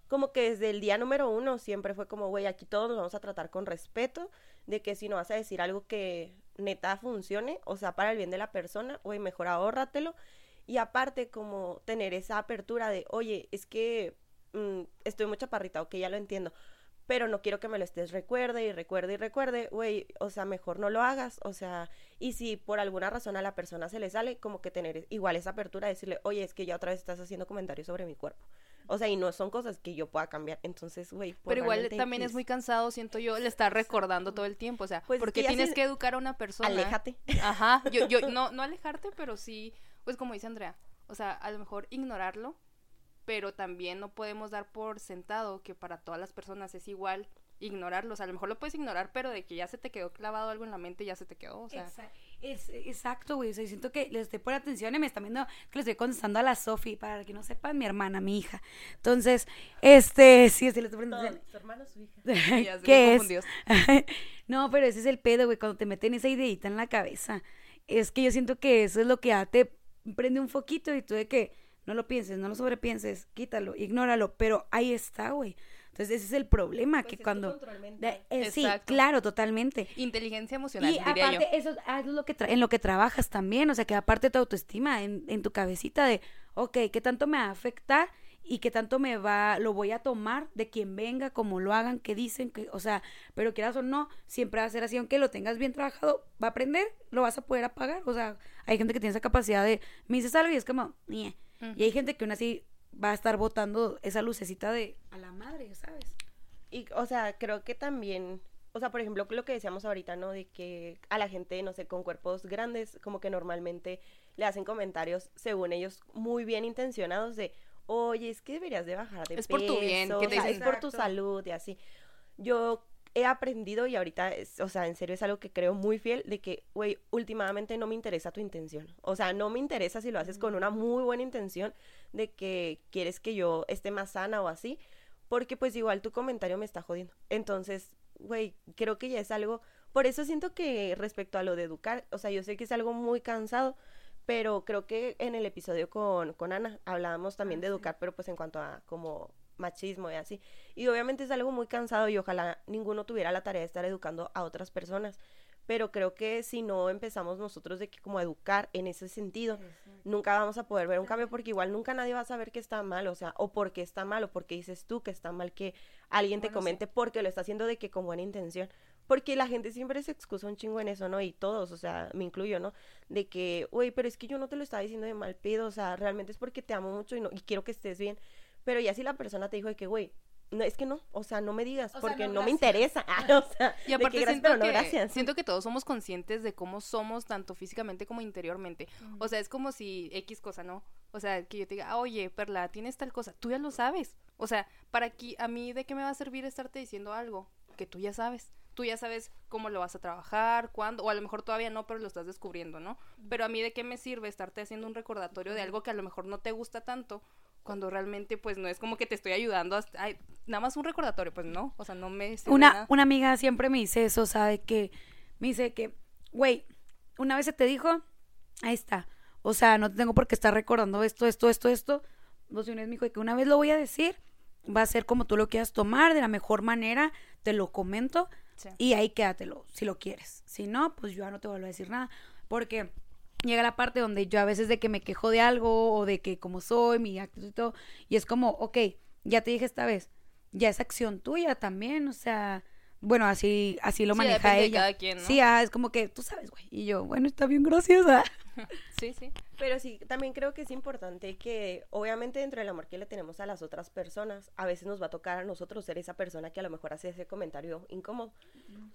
como que desde el día número uno siempre fue como, güey, aquí todos nos vamos a tratar con respeto, de que si no vas a decir algo que neta funcione, o sea, para el bien de la persona, güey, mejor ahórratelo. Y aparte, como tener esa apertura de, oye, es que mm, estoy muy chaparrita, ok, ya lo entiendo, pero no quiero que me lo estés recuerde y recuerde y recuerde, güey, o sea, mejor no lo hagas, o sea, y si por alguna razón a la persona se le sale, como que tener igual esa apertura, de decirle, oye, es que ya otra vez estás haciendo comentarios sobre mi cuerpo. O sea, y no son cosas que yo pueda cambiar. Entonces, güey. Pues Pero igual también es muy cansado, siento yo, le estar recordando todo el tiempo. O sea, Pues porque tienes se- que educar a una persona. Aléjate. *laughs* Ajá. Yo, yo, *laughs* no, no alejarte, pero sí, pues como dice Andrea. O sea, a lo mejor ignorarlo, pero también no podemos dar por sentado que para todas las personas es igual ignorarlo. O sea, a lo mejor lo puedes ignorar, pero de que ya se te quedó clavado algo en la mente, ya se te quedó. O sea, Exa- es, exacto, güey. O sea, siento que les estoy por atención y me están viendo que le estoy contestando a la Sofi. Para que no sepan, mi hermana, mi hija. Entonces, este, *laughs* sí, sí, le estoy poniendo atención. su hermano, su hija. *laughs* *laughs* ya se ¿Qué es? no, pero ese es el pedo, güey, cuando te meten esa ideita en la cabeza. Es que yo siento que eso es lo que ya te prende un foquito y tú de que no lo pienses, no lo sobrepienses, quítalo, ignóralo, pero ahí está, güey. Entonces ese es el problema, Pues que es cuando... de- eh, sí, claro, totalmente. Inteligencia emocional, Y diría yo. aparte, eso ah, es lo que en lo que trabajas también, o sea, que aparte tu autoestima en, en tu cabecita de, ok, ¿qué tanto me va a afectar? Y qué tanto me va, lo voy a tomar de quien venga, como lo hagan, que dicen, que, o sea, pero quieras o no, siempre va a ser así, aunque lo tengas bien trabajado, va a aprender, lo vas a poder apagar, o sea, hay gente que tiene esa capacidad de, me dices algo y es como, Y hay gente que aún así va a estar botando esa lucecita de, a la madre, ¿sabes? Y, o sea, creo que también, o sea, por ejemplo, lo que decíamos ahorita, ¿no? De que a la gente, no sé, con cuerpos grandes, como que normalmente le hacen comentarios, según ellos, muy bien intencionados de, oye, es que deberías de bajar de Es por tu bien, peso, que o te sea, dicen- es por tu salud y así. Yo he aprendido y ahorita, es- o sea, en serio es algo que creo muy fiel, de que, güey, últimamente no me interesa tu intención. O sea, no me interesa si lo haces con una muy buena intención de que quieres que yo esté más sana o así, porque pues igual tu comentario me está jodiendo. Entonces, güey, creo que ya es algo, por eso siento que respecto a lo de educar, o sea, yo sé que es algo muy cansado, pero creo que en el episodio con, con Ana hablábamos también Ah, de sí. educar, pero pues en cuanto a como machismo y así. Y obviamente es algo muy cansado y ojalá ninguno tuviera la tarea de estar educando a otras personas. Pero creo que si no empezamos nosotros de que como educar en ese sentido, nunca vamos a poder ver un cambio porque igual nunca nadie va a saber que está mal, o sea, o por qué está mal, o porque dices tú que está mal que alguien te Bueno, sí. comente porque lo está haciendo de que con buena intención. Porque la gente siempre se excusa un chingo en eso, ¿no? Y todos, o sea, me incluyo, ¿no? De que, güey, pero es que yo no te lo estaba diciendo de mal pedo, o sea, realmente es porque te amo mucho y, no, y quiero que estés bien. Pero ya si la persona te dijo de que, güey, no, es que no, o sea, no me digas, O sea, porque no, no, me interesa. *laughs* Ah, o sea, Y aparte que gracias, siento, pero no que, gracias. siento que todos somos conscientes de cómo somos, tanto físicamente como interiormente. O sea, es como si X cosa, ¿no? O sea, que yo te diga, "Ah, oye, Perla, tienes tal cosa. Tú ya lo sabes. O sea, para aquí, a mí, ¿de qué me va a servir estarte diciendo algo que tú ya sabes? Tú ya sabes cómo lo vas a trabajar, cuándo, o a lo mejor todavía no, pero lo estás descubriendo, ¿no? Pero a mí, ¿de qué me sirve estarte haciendo un recordatorio de algo que a lo mejor no te gusta tanto? Cuando realmente, pues, no es como que te estoy ayudando a... ay, nada más un recordatorio, pues no. O sea, no me Una, nada. una amiga siempre me dice eso, ¿sabe? Que me dice que, güey, una vez se te dijo, ahí está. O sea, no tengo por qué estar recordando esto, esto, esto, esto. Dos me dijo que una vez lo voy a decir, va a ser como tú lo quieras tomar, de la mejor manera, te lo comento Sí. y ahí quédatelo, si lo quieres. Si no, pues yo ya no te vuelvo a decir nada. Porque llega la parte donde yo a veces de que me quejo de algo o de que como soy, mi actitud y todo, y es como, ok, ya te dije esta vez, ya es acción tuya también, o sea, bueno, así, así lo Sí, maneja depende de ella. cada quien, ¿no? Sí, ah, es como que tú sabes, güey. Y yo, bueno, está bien, gracias. *laughs* ah. Sí, sí. Pero sí, también creo que es importante que, obviamente, dentro del amor que le tenemos a las otras personas, a veces nos va a tocar a nosotros ser esa persona que a lo mejor hace ese comentario incómodo.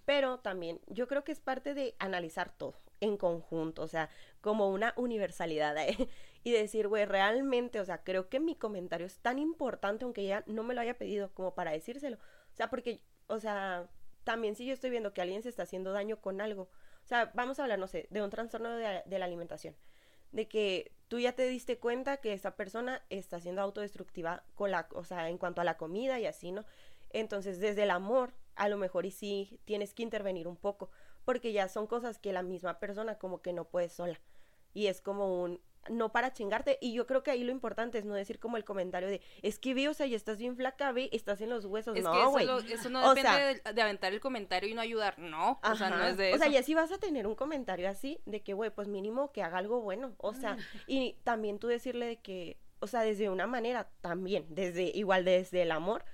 Pero también, yo creo que es parte de analizar todo en conjunto, o sea, como una universalidad. ¿eh? Y decir, güey, realmente, o sea, creo que mi comentario es tan importante, aunque ella no me lo haya pedido, como para decírselo. O sea, porque, o sea, también si yo estoy viendo que alguien se está haciendo daño con algo, o sea, vamos a hablar, no sé, de un trastorno de, la alimentación de que tú ya te diste cuenta que esta persona está siendo autodestructiva con la, o sea, en cuanto a la comida y así, ¿no? Entonces, desde el amor, a lo mejor y sí tienes que intervenir un poco, porque ya son cosas que la misma persona como que no puede sola. y es como un no para chingarte y yo creo que ahí lo importante es no decir como el comentario de es que vi, o sea, y estás bien flaca, ve, estás en los huesos, Es no, eso, güey. eso no O depende sea- de, de aventar el comentario y no ayudar. No, o sea, no es de O sea, ya si vas a tener un comentario así, de que, güey, pues mínimo que haga algo bueno. O sea, *laughs* y también tú decirle de que, o sea, desde una manera también, desde, igual desde el amor,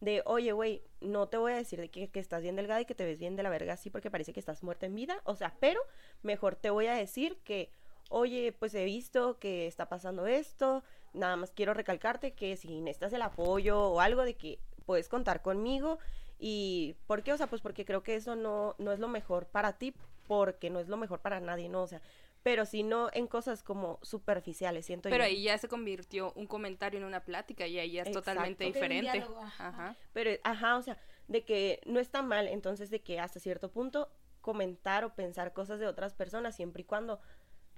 de, oye, güey, no te voy a decir de que, que estás bien delgada y que te ves bien de la verga así porque parece que estás muerta en vida. O sea, pero mejor te voy a decir que, oye, pues he visto que está pasando esto, nada más quiero recalcarte que si necesitas el apoyo o algo de que puedes contar conmigo y ¿por qué? O sea, pues porque creo que eso no, no es lo mejor para ti, porque no es lo mejor para nadie, ¿no? O sea, pero si no en cosas como superficiales, siento Pero yo. ahí ya se convirtió un comentario en una plática y ahí ya es Exacto. totalmente diferente. diálogo, ajá. Ajá. Pero, ajá, o sea, de que no está mal, entonces de que hasta cierto punto comentar o pensar cosas de otras personas, siempre y cuando,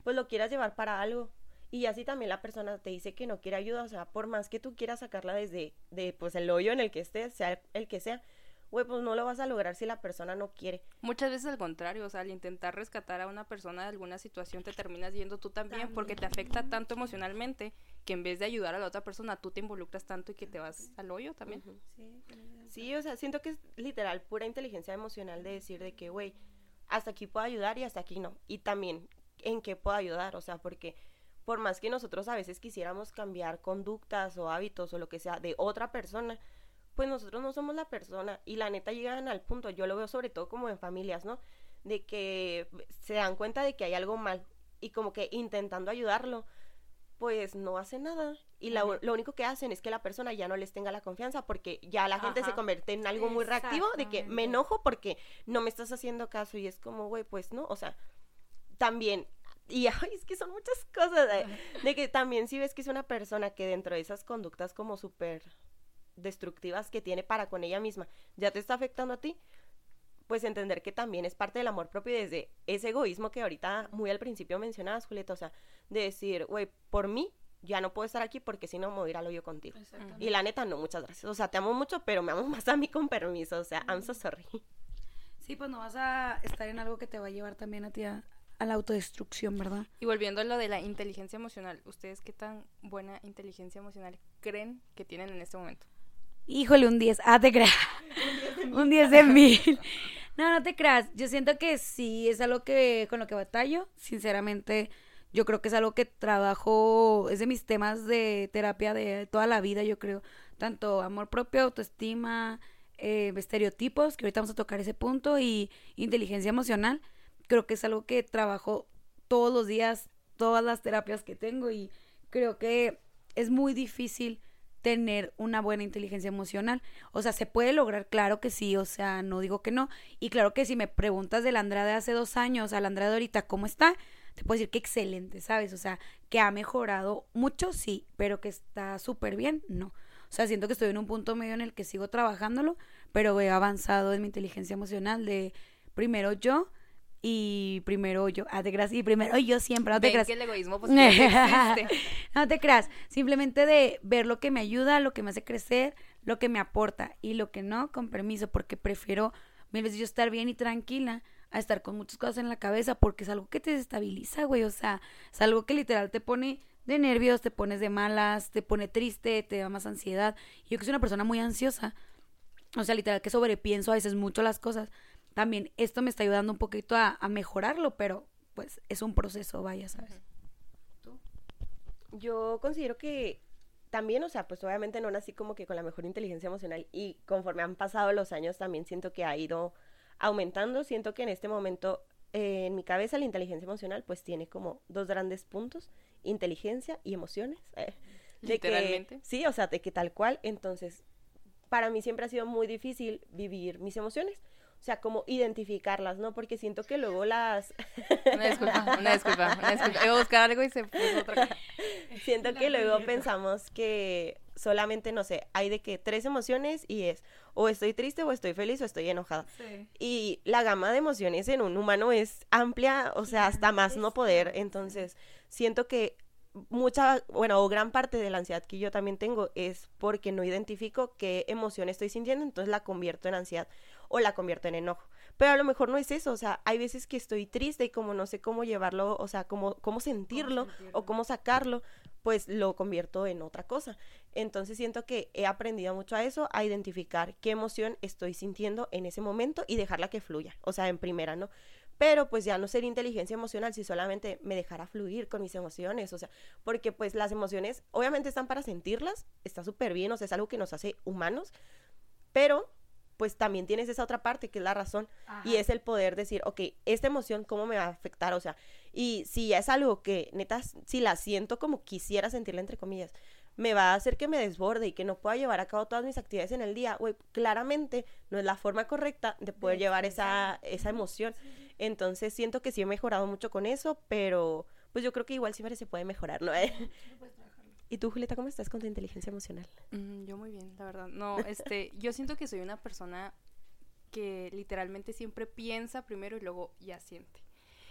pues lo quieras llevar para algo. Y así también la persona te dice que no quiere ayuda, o sea, por más que tú quieras sacarla desde, de, pues el hoyo en el que estés, sea el que sea, güey, pues no lo vas a lograr si la persona no quiere. Muchas veces al contrario, o sea, al intentar rescatar a una persona de alguna situación te terminas yendo tú también, porque te afecta tanto emocionalmente que en vez de ayudar a la otra persona tú te involucras tanto y que te vas al hoyo también. Sí, o sea, siento que es literal pura inteligencia emocional de decir de que, güey, hasta aquí puedo ayudar y hasta aquí no. Y también en qué puedo ayudar, o sea, porque por más que nosotros a veces quisiéramos cambiar conductas o hábitos o lo que sea de otra persona, pues nosotros no somos la persona y la neta llegan al punto, yo lo veo sobre todo como en familias, ¿no? De que se dan cuenta de que hay algo mal y como que intentando ayudarlo, pues no hace nada. Y la- lo único que hacen es que la persona ya no les tenga la confianza porque ya la gente se convierte en algo muy reactivo de que me enojo porque no me estás haciendo caso y es como, güey, pues no, o sea, también, y ay, es que son muchas cosas, de, de que también si ves que es una persona que dentro de esas conductas como súper destructivas que tiene para con ella misma, ya te está afectando a ti, pues entender que también es parte del amor propio y desde ese egoísmo que ahorita muy al principio mencionabas, Julieta, o sea, de decir, güey, por mí ya no puedo estar aquí porque si no me voy a ir al hoyo contigo. Y la neta, no, muchas gracias. O sea, te amo mucho, pero me amo más a mí con permiso. O sea, I'm so sorry. Sí, pues no vas a estar en algo que te va a llevar también a ti a, a la autodestrucción, ¿verdad? Y volviendo a lo de la inteligencia emocional, ¿ustedes qué tan buena inteligencia emocional creen que tienen en este momento? Híjole, un 10. Ah, te creas. *laughs* un 10 de mil. No, no te creas. Yo siento que sí es algo que con lo que batallo. Sinceramente, yo creo que es algo que trabajo. Es de mis temas de terapia de toda la vida, yo creo. Tanto amor propio, autoestima, eh, estereotipos, que ahorita vamos a tocar ese punto, y inteligencia emocional. Creo que es algo que trabajo todos los días, todas las terapias que tengo, y creo que es muy difícil tener una buena inteligencia emocional. O sea, se puede lograr, claro que sí, o sea, no digo que no. Y claro que si me preguntas de la Andrea de hace dos años a la Andrea de ahorita, ¿cómo está? Te puedo decir que excelente, ¿sabes? O sea, que ha mejorado mucho, sí, pero que está súper bien, no. O sea, siento que estoy en un punto medio en el que sigo trabajándolo, pero he avanzado en mi inteligencia emocional de primero yo y primero yo. Ah, te creas, y primero *laughs* yo siempre, no te Ven creas. que el egoísmo *laughs* no te creas, simplemente de ver lo que me ayuda, lo que me hace crecer, lo que me aporta y lo que no, con permiso, porque prefiero mil veces yo estar bien y tranquila a estar con muchas cosas en la cabeza porque es algo que te desestabiliza, güey, o sea, es algo que literal te pone de nervios, te pones de malas, te pone triste, te da más ansiedad. Yo que soy una persona muy ansiosa, o sea, literal que sobrepienso a veces mucho las cosas. También esto me está ayudando un poquito a, a mejorarlo, pero pues es un proceso, vaya, ¿sabes? Yo considero que también, o sea, pues obviamente no nací como que con la mejor inteligencia emocional y conforme han pasado los años también siento que ha ido aumentando. Siento que en este momento eh, en mi cabeza la inteligencia emocional pues tiene como dos grandes puntos, inteligencia y emociones. *laughs* eh, de que- Literalmente. sí, o sea, de que tal cual. Entonces, para mí siempre ha sido muy difícil vivir mis emociones. O sea, como identificarlas, ¿no? Porque siento que luego las... Una disculpa, una disculpa, una disculpa. Iba a buscar algo y se puso otra. *laughs* Siento que luego pensamos que solamente, no sé, hay de que tres emociones y es o estoy triste o estoy feliz o estoy enojada. Y la gama de emociones en un humano es amplia, o sea, hasta más no poder. Entonces, siento que mucha, bueno, o gran parte de la ansiedad que yo también tengo es porque no identifico qué emoción estoy sintiendo, entonces la convierto en ansiedad o la convierto en enojo. pero a lo mejor no es eso, o sea, hay veces que estoy triste y como no sé cómo llevarlo, o sea, cómo, cómo sentirlo o cómo sacarlo, pues lo convierto en otra cosa. Entonces siento que he aprendido mucho a eso, a identificar qué emoción estoy sintiendo en ese momento y dejarla que fluya, o sea, en primera, ¿no? Pero pues ya no sería inteligencia emocional si solamente me dejara fluir con mis emociones, o sea, porque pues las emociones obviamente están para sentirlas, está súper bien, o sea, es algo que nos hace humanos, pero pues también tienes esa otra parte que es la razón y es el poder decir, ok, esta emoción, ¿cómo me va a afectar? O sea, y si ya es algo que neta, si la siento como quisiera sentirla, entre comillas, me va a hacer que me desborde y que no pueda llevar a cabo todas mis actividades en el día, güey, claramente no es la forma correcta de poder llevar esa, esa emoción. Entonces siento que sí he mejorado mucho con eso, pero pues yo creo que igual siempre se puede mejorar, ¿no? *laughs* ¿Y tú, Julieta, cómo estás con tu inteligencia emocional? Mm, yo muy bien, la verdad. No, *laughs* este, yo siento que soy una persona que literalmente siempre piensa primero y luego ya siente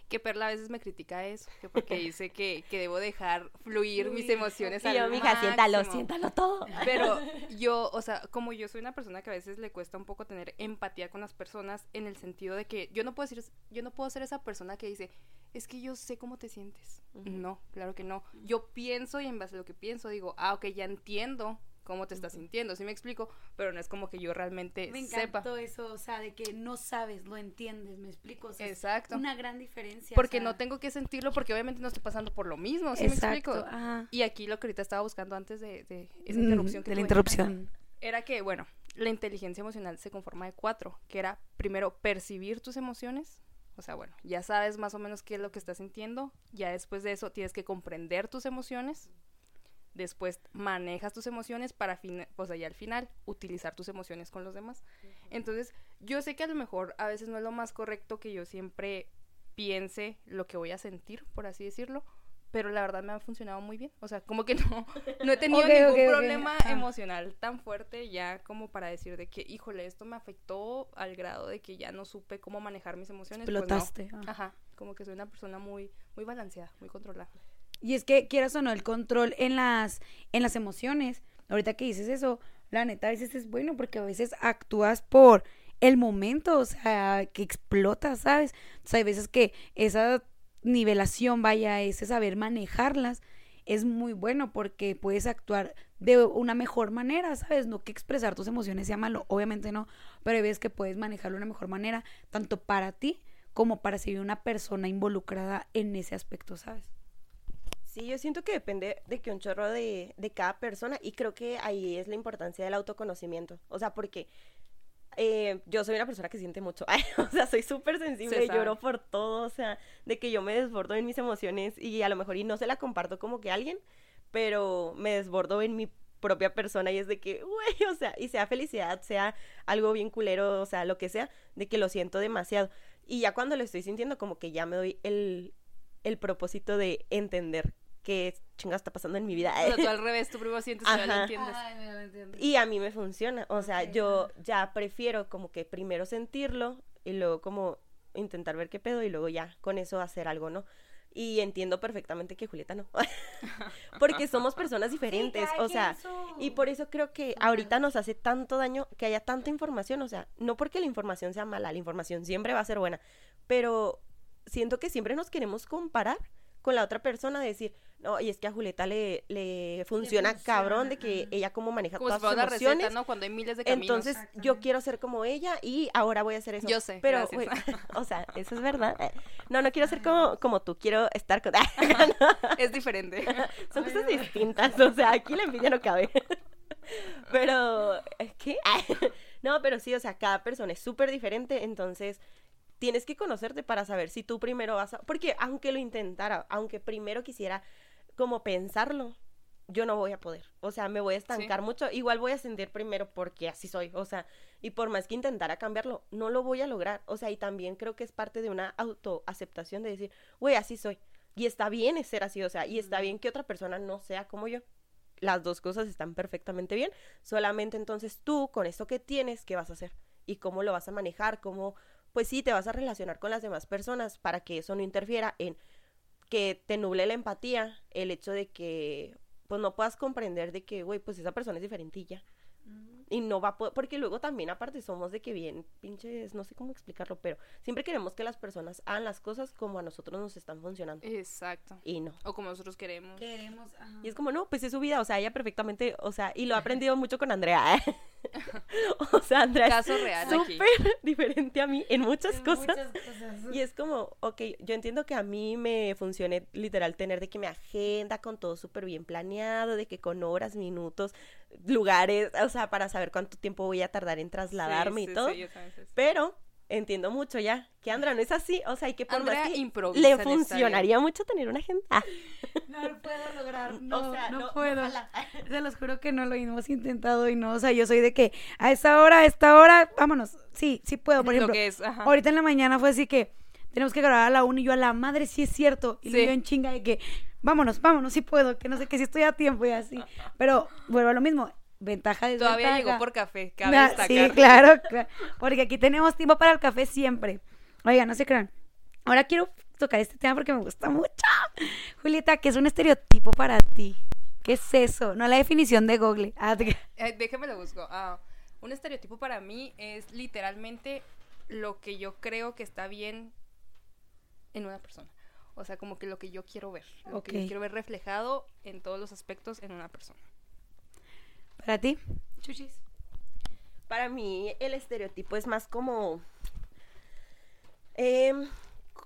que Perla a veces me critica eso, que porque *laughs* dice que, que debo dejar fluir mis emociones y yo, mija, siéntalo, siéntalo todo. *laughs* Pero yo, o sea, como yo soy una persona que a veces le cuesta un poco tener empatía con las personas en el sentido de que yo no puedo decir, yo no puedo ser esa persona que dice, es que yo sé cómo te sientes. No, claro que no. Yo pienso y en base a lo que pienso digo, ah, ok, ya entiendo cómo te estás sintiendo, ¿sí me explico? Pero no es como que yo realmente me encantó eso, o sea, de que no sabes, lo entiendes, ¿me explico? Exacto. una gran diferencia. Porque no tengo que sentirlo porque obviamente no estoy pasando por lo mismo, ¿sí me explico? Y aquí lo que ahorita estaba buscando antes de, esa interrupción que De la interrupción. Era que, bueno, la inteligencia emocional se conforma de cuatro, que era primero percibir tus emociones, o sea, bueno, ya sabes más o menos qué es lo que estás sintiendo, ya después de eso tienes que comprender tus emociones, después manejas tus emociones para, pues allá al final, utilizar tus emociones con los demás. Entonces, yo sé que a lo mejor a veces no es lo más correcto que yo siempre piense lo que voy a sentir, por así decirlo, pero la verdad me ha funcionado muy bien. O sea, como que no, *laughs* no he tenido ningún problema emocional tan fuerte ya como para decir de que, híjole, esto me afectó al grado de que ya no supe cómo manejar mis emociones. Explotaste. Pues no. Ajá, como que soy una persona muy, muy balanceada, muy controlada. Y es que quieras o no, el control en las, en las emociones, ahorita que dices eso, la neta a veces es bueno porque a veces actúas por el momento, o sea, que explotas, ¿sabes? O hay veces que esa nivelación, vaya, ese saber manejarlas, es muy bueno porque puedes actuar de una mejor manera, ¿sabes? No que expresar tus emociones sea malo, obviamente no, pero hay veces que puedes manejarlo de una mejor manera, tanto para ti como para ser una persona involucrada en ese aspecto, ¿sabes? Sí, yo siento que depende de que un chorro de, de cada persona y creo que ahí es la importancia del autoconocimiento. O sea, porque eh, yo soy una persona que siente mucho, *laughs* o sea, soy súper sensible, lloro por todo, o sea, de que yo me desbordo en mis emociones y a lo mejor y no se la comparto como que a alguien, pero me desbordo en mi propia persona y es de que, güey, o sea, y sea felicidad, sea algo bien culero, o sea, lo que sea, de que lo siento demasiado. Y ya cuando lo estoy sintiendo, como que ya me doy el, el propósito de entender qué chingas está pasando en mi vida. Pero tú *laughs* al revés, tú primero sientes que lo entiendes. Y a mí me funciona, o sea, yo ya prefiero como que primero sentirlo y luego como intentar ver qué pedo y luego ya con eso hacer algo, ¿no? Y entiendo perfectamente que Julieta no. *laughs* Porque somos personas diferentes, o sea, y por eso creo que ahorita nos hace tanto daño que haya tanta información, o sea, no porque la información sea mala, la información siempre va a ser buena, pero siento que siempre nos queremos comparar con la otra persona, de decir, no, y es que a Julieta le, le, funciona, cabrón de que ella como maneja todas sus emociones. Receta, ¿no? Cuando hay miles de caminos. Entonces, yo quiero ser como ella y ahora voy a hacer eso. Yo sé, Pero, *laughs* *laughs* o sea, eso es verdad. No, no quiero ser como, como tú, quiero estar con... *laughs* es diferente. Son cosas distintas, o sea, aquí la envidia no cabe. Pero, ¿qué? No, pero sí, o sea, cada persona es súper diferente, entonces tienes que conocerte para saber si tú primero vas a... Porque aunque lo intentara, aunque primero quisiera como pensarlo, yo no voy a poder. O sea, me voy a estancar mucho. Igual voy a sentir primero porque así soy. O sea, y por más que intentara cambiarlo, no lo voy a lograr. O sea, y también creo que es parte de una autoaceptación de decir, güey, así soy. Y está bien ser así, o sea, y está bien que otra persona no sea como yo. Las dos cosas están perfectamente bien. Solamente entonces tú, con esto que tienes, ¿qué vas a hacer? Y cómo lo vas a manejar, cómo, pues sí, te vas a relacionar con las demás personas para que eso no interfiera en que te nuble la empatía, el hecho de que pues no puedas comprender de que, güey, pues esa persona es diferentilla. y no va a poder, porque luego también aparte somos de que bien pinches, no sé cómo explicarlo, pero siempre queremos que las personas hagan las cosas como a nosotros nos están funcionando. Exacto. Y no. O como nosotros queremos. Queremos, ajá. Y es como, no, pues es su vida, o sea, ella perfectamente, o sea, y lo ha aprendido mucho con Andrea, ¿eh? *laughs* o sea, Andrea Caso es súper diferente a mí en muchas En cosas. muchas cosas. Y es como, ok, yo entiendo que a mí me funcione literal tener de que me agenda con todo súper bien planeado, de que con horas, minutos, lugares, o sea, para saber cuánto tiempo voy a tardar en trasladarme Sí, y sí, todo. sí. Pero entiendo mucho ya que Andrea no es así, o sea, y que por Andrea más que improvisa le esta funcionaría mucho tener una agenda. Ah, No *laughs* lo puedo lograr, no, o sea, no, no, puedo. ojalá. Se los juro que no lo hemos intentado y no, o sea, yo soy de que a esa hora, a esta hora, vámonos. Sí, sí puedo, por Lo ejemplo. que es, ajá. Ahorita en la mañana fue así que tenemos que grabar a la 1 y yo a la madre, sí es cierto. Y Sí. le yo en chinga de que vámonos, vámonos, sí puedo, que no sé, que si estoy a tiempo y así. *laughs* Pero vuelvo a lo mismo, ventaja de Todavía llegó por café, cabe Ah, destacar. Sí, claro, claro, porque aquí tenemos tiempo para el café siempre. Oiga, no se crean. Ahora quiero tocar este tema porque me gusta mucho. Julieta, ¿qué es un estereotipo para ti? ¿Qué es eso? No la definición de Google. Ah, te- Eh, déjame lo busco. Ah, un estereotipo para mí es literalmente lo que yo creo que está bien en una persona. O sea, como que lo que yo quiero ver. Lo que yo quiero ver reflejado en todos los aspectos en una persona. ¿Para ti? Chuchis. Para mí el estereotipo es más como em,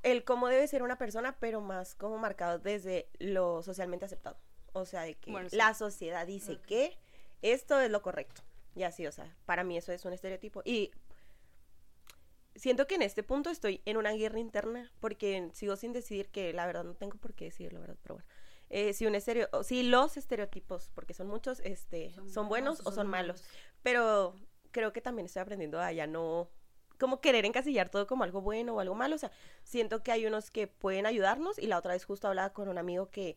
el cómo debe ser una persona, pero más como marcado desde lo socialmente aceptado. O sea, de que Bueno, sí. la sociedad dice que esto es lo correcto. Y así, o sea, para mí eso es un estereotipo. Y siento que en este punto estoy en una guerra interna porque sigo sin decidir que la verdad no tengo por qué decirlo, la verdad, pero bueno. Eh, si un estereo, si los estereotipos, porque son muchos, este, son, buenos o son malos. Pero creo que también estoy aprendiendo a ya no como querer encasillar todo como algo bueno o algo malo. O sea, siento que hay unos que pueden ayudarnos y la otra vez justo hablaba con un amigo que,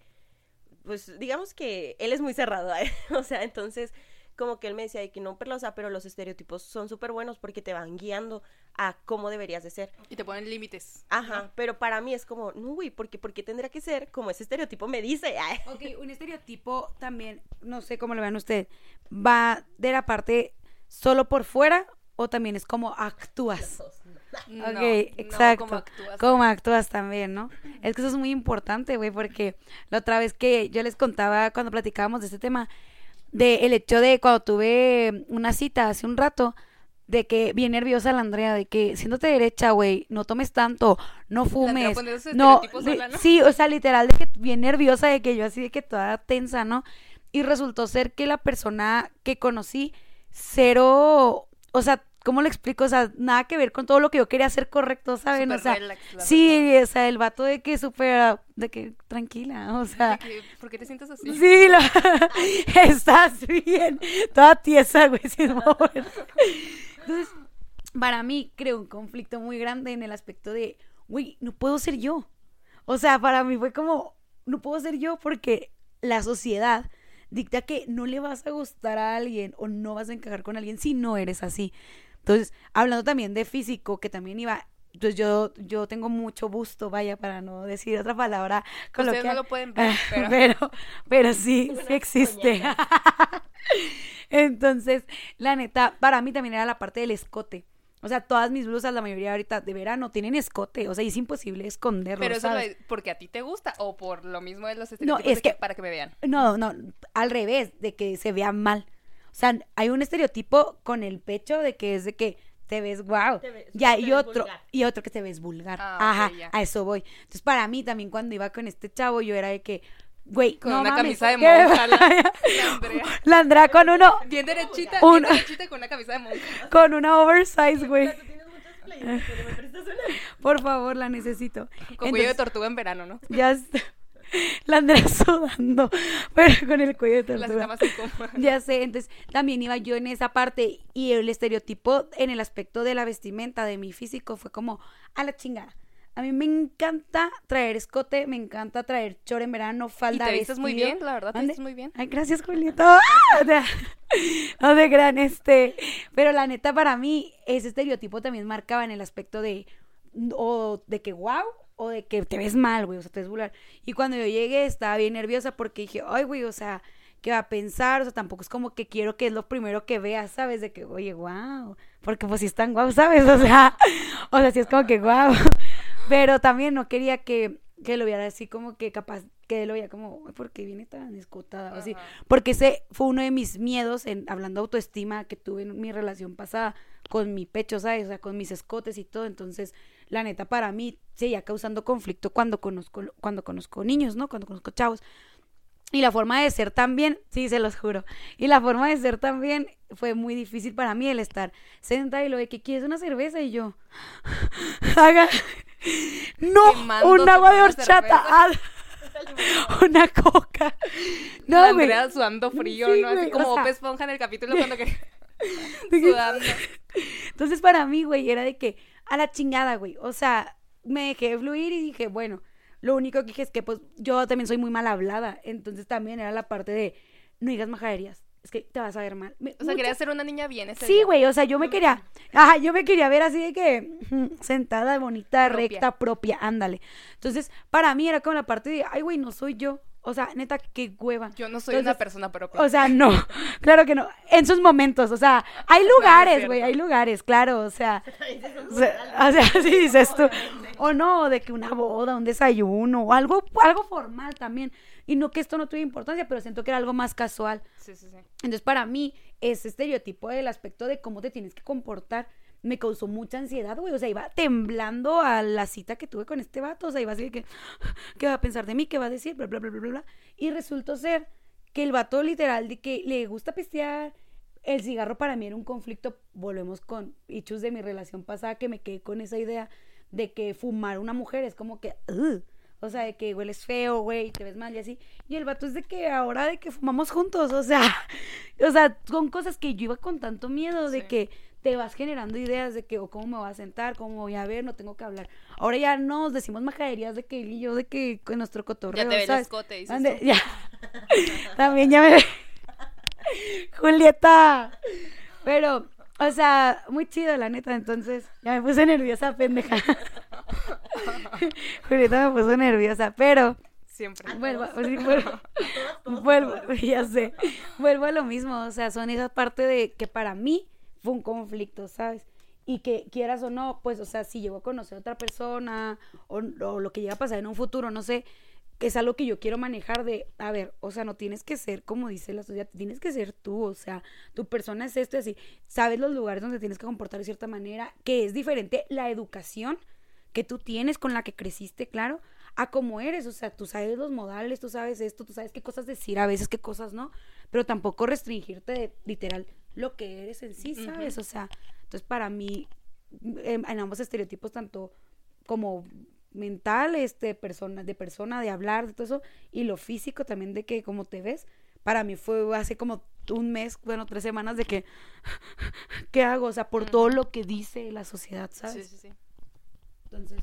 pues digamos que él es muy cerrado. *laughs* ¿eh? O sea, entonces como que él me decía de que no, pero, o sea, pero los estereotipos son súper buenos porque te van guiando a cómo deberías de ser. Y te ponen límites. Ajá, pero para mí es como, no, güey, porque ¿por qué tendría que ser como ese estereotipo me dice? *laughs* Ok, un estereotipo también, no sé cómo lo vean ustedes, va de la parte solo por fuera o también es como actúas. *laughs* No, Ok, no exacto. como actúas. Cómo actúas también, ¿no? Es que eso es muy importante, güey, porque la otra vez que yo les contaba cuando platicábamos de este tema, de el hecho de cuando tuve una cita hace un rato, de que bien nerviosa la Andrea, de que siéndote derecha, güey, no tomes tanto, no fumes, no, sola, ¿no? sí, o sea, literal, de que bien nerviosa, de que yo así de que toda tensa, ¿no? Y resultó ser que la persona que conocí, cero, o sea, ¿cómo lo explico? O sea, nada que ver con todo lo que yo quería hacer correcto, ¿saben? O sea, relax, sí, o sea, el vato de que súper, de que tranquila, o sea, que, ¿Por qué te sientes así? sí, *laughs* estás bien, toda tiesa, güey, sin mover. Entonces, para mí creo un conflicto muy grande en el aspecto de, güey, no puedo ser yo. O sea, para mí fue como, no puedo ser yo porque la sociedad dicta que no le vas a gustar a alguien o no vas a encajar con alguien si no eres así. Entonces, hablando también de físico, que también iba, pues yo, yo tengo mucho busto, vaya, para no decir otra palabra Ustedes no lo pueden ver, *laughs* pero... pero, pero sí, *laughs* sí existe. *laughs* Entonces, la neta, para mí también era la parte del escote. O sea, todas mis blusas, la mayoría ahorita de verano, tienen escote. O sea, y es imposible esconderlo. Pero eso ¿sabes? es porque a ti te gusta o por lo mismo de los estereotipos es de que, que- para que me vean. No, no, al revés, de que se vea mal. O sea, hay un estereotipo con el pecho de que es de que te ves wow. Te ves- Ya, y otro, y otro que te ves vulgar. Ah, Ajá, a eso voy. Entonces, para mí también cuando iba con este chavo, yo era de que, güey, Con no una mames, camisa de monja, la- la *laughs* Andrea. La Andrea con uno, Bien derechita, Un- bien derechita con una camisa de monja. con una oversize, güey. Por favor, la necesito. Con cuello de Entonces, tortuga en verano, ¿no? Ya está. *laughs* La Andrea sudando, pero con el cuello de tortuga. *laughs* Ya sé, entonces también iba yo en esa parte y el estereotipo en el aspecto de la vestimenta de mi físico fue como a la chingada. A mí me encanta traer escote, me encanta traer chor en verano, Y falda, te vistes muy bien, la verdad, te vistes muy bien. Ay, gracias, Julito. *laughs* ¡Ah! O sea, No de gran este. Pero la neta, para mí, ese estereotipo también marcaba en el aspecto de. O de que wow, o de que te ves mal, güey. O sea, te ves vulgar. Y cuando yo llegué, estaba bien nerviosa porque dije, ay, güey, o sea, qué va a pensar, o sea, tampoco es como que quiero que es lo primero que vea, ¿sabes? De que, oye, wow, porque pues si están guau, ¿sabes? *laughs* O sea, o sea, sí es como que guau, *laughs* pero también no quería que, que lo viera así como que capaz, que lo veía como, "Ay, ¿por qué viene tan escotada? O así, porque ese fue uno de mis miedos en hablando de autoestima que tuve en mi relación pasada con mi pecho, ¿sabes? O sea, con mis escotes y todo. Entonces, la neta, para mí, seguía causando conflicto cuando conozco, cuando conozco niños, ¿no? Cuando conozco chavos. Y la forma de ser también, sí, se los juro. Y la forma de ser también fue muy difícil para mí el estar sentada y lo de que quieres una cerveza y yo. *laughs* Haga. *laughs* No, un agua de horchata. *laughs* *laughs* una coca. No, güey. Andrea sudando frío, Sí, ¿no? Así como o sea- Esponja en el capítulo cuando que- *laughs* sudando. Entonces para mí, güey, era de que a la chingada, güey. O sea, me dejé fluir y dije, bueno, lo único que dije es que pues yo también soy muy mal hablada. Entonces también era la parte de no digas majaderías. Es que te vas a ver mal. Me- O sea, mucha- quería ser una niña bien ese Sí, güey, o sea, yo me quería, ajá, yo me quería ver así de que sentada, bonita, Propia. recta, propia, ándale. Entonces, para mí era como la parte de, ay, güey, no soy yo. O sea, neta, qué hueva. Yo no soy una Entonces, persona propia. O sea, no, *laughs* claro que no. En sus momentos, o sea, hay lugares, güey, hay lugares, claro, o sea. *laughs* O sea, o sea, *laughs* sí dices tú. O no, de que una boda, un desayuno, o algo, algo formal también. Y no que esto no tuviera importancia, pero siento que era algo más casual. Sí, sí, sí. Entonces, para mí, ese estereotipo del aspecto de cómo te tienes que comportar me causó mucha ansiedad, güey. O sea, iba temblando a la cita que tuve con este vato. O sea, iba así que, *gasps* ¿qué va a pensar de mí? ¿Qué va a decir? Bla, bla, bla, bla, bla. Y resultó ser que el vato literal de que le gusta pistear. El cigarro para mí era un conflicto. Volvemos con hechos de mi relación pasada que me quedé con esa idea de que fumar una mujer es como que. O sea, de que hueles feo, güey, te ves mal y así. Y el vato es de que ahora de que fumamos juntos, o sea, *laughs* o sea, son cosas que yo iba con tanto miedo de Sí. que te vas generando ideas de que, o cómo me voy a sentar, cómo me voy a ver, no tengo que hablar. Ahora ya nos decimos majaderías de que él y yo, de que con nuestro cotorreo, Ya te ve el escote, dices Ande- tú. ya. *laughs* También ya me *laughs* Julieta. Pero, o sea, muy chido, la neta. Entonces, ya me puse nerviosa, pendeja. *laughs* Julieta me puso nerviosa, pero Siempre. vuelvo, sí, vuelvo, vuelvo, *laughs* ya sé. Vuelvo a lo mismo. O sea, son esa parte de que para mí fue un conflicto, ¿sabes? Y que quieras o no, pues, o sea, si llego a conocer a otra persona o, o lo que llega a pasar en un futuro, no sé, es algo que yo quiero manejar de, a ver, o sea, no tienes que ser como dice la sociedad, tienes que ser tú, o sea, tu persona es esto y así, sabes los lugares donde tienes que comportar de cierta manera, que es diferente la educación que tú tienes con la que creciste, claro, a cómo eres, o sea, tú sabes los modales, tú sabes esto, tú sabes qué cosas decir a veces, qué cosas no, pero tampoco restringirte de literal lo que eres en sí, ¿sabes? O sea, entonces para mí, en, en ambos estereotipos, tanto como mental, este, persona, de persona, de hablar, de todo eso, y lo físico también de que como te ves, para mí fue hace como un mes, bueno, tres semanas de que, *laughs* ¿qué hago? O sea, por todo lo que dice la sociedad, ¿sabes? Sí, sí, sí. Entonces,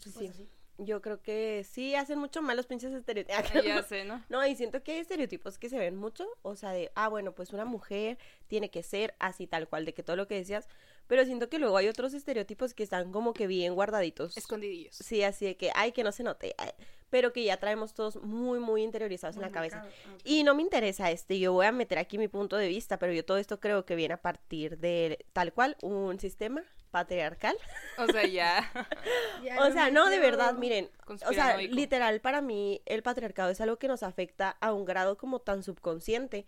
Sí. pues así. Yo creo que sí hacen mucho mal los pinches estereotipos. Ya sé, ¿no? *laughs* No, y siento que hay estereotipos que se ven mucho, o sea, de, ah, bueno, pues una mujer tiene que ser así tal cual, de que todo lo que decías, pero siento que luego hay otros estereotipos que están como que bien guardaditos. Escondidillos. Sí, así de que, ay, que no se note, ay, pero que ya traemos todos muy, muy interiorizados en la cabeza. Y no me interesa este, yo voy a meter aquí mi punto de vista, pero yo todo esto creo que viene a partir de tal cual un sistema patriarcal. O sea, ya. *laughs* O sea, no, de verdad, miren, o sea, literal para mí el patriarcado es algo que nos afecta a un grado como tan subconsciente,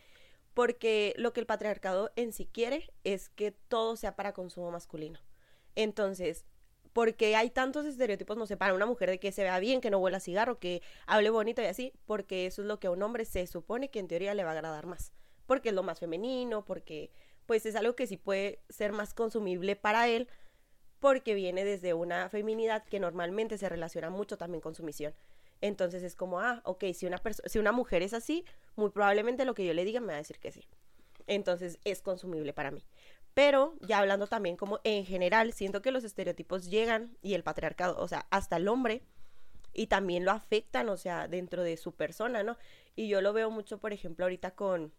porque lo que el patriarcado en sí quiere es que todo sea para consumo masculino. Entonces, porque hay tantos estereotipos, no sé, para una mujer de que se vea bien, que no huela cigarro, que hable bonito y así, porque eso es lo que a un hombre se supone que en teoría le va a agradar más, porque es lo más femenino, porque pues es algo que sí puede ser más consumible para él, porque viene desde una feminidad que normalmente se relaciona mucho también con sumisión. Entonces es como, ah, ok, si una, si una mujer es así, muy probablemente lo que yo le diga me va a decir que sí. Entonces es consumible para mí. Pero ya hablando también como en general, siento que los estereotipos llegan y el patriarcado, o sea, hasta el hombre, y también lo afectan, o sea, dentro de su persona, ¿no? Y yo lo veo mucho, por ejemplo, ahorita con,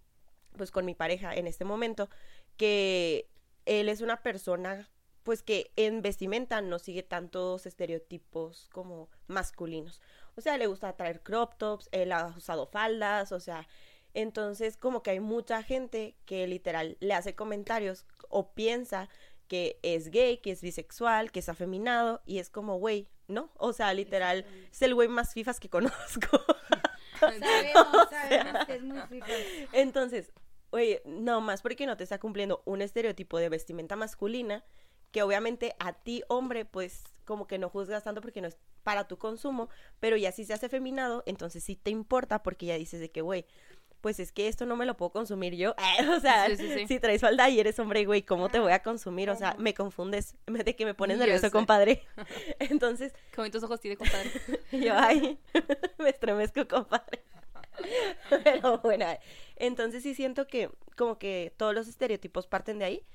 pues con mi pareja en este momento, que él es una persona, pues que en vestimenta no sigue tantos estereotipos como masculinos. O sea, le gusta traer crop tops, él ha usado faldas, o sea, Entonces, como que hay mucha gente que literal le hace comentarios o piensa que es gay, que es bisexual, que es afeminado, y es como, güey, ¿no? O sea, literal, es el güey más fifas que conozco. *laughs* *laughs* Sabemos, sabemos que es muy fifa. Entonces, oye, no más porque no te está cumpliendo un estereotipo de vestimenta masculina, que obviamente a ti, hombre, pues como que no juzgas tanto porque no es para tu consumo, pero ya si se hace feminado, entonces sí te importa porque ya dices de que, güey, pues es que esto no me lo puedo consumir yo. *laughs* o sea, Sí, sí, sí. si traes falda y eres hombre, güey, ¿cómo te voy a consumir? O sea, me confundes, *laughs* de que me pones nervioso, compadre. *laughs* Entonces, Qué bonitos ojos tiene, compadre. yo, ay, me estremezco, compadre. *laughs* Pero bueno, entonces sí siento que como que todos los estereotipos parten de ahí.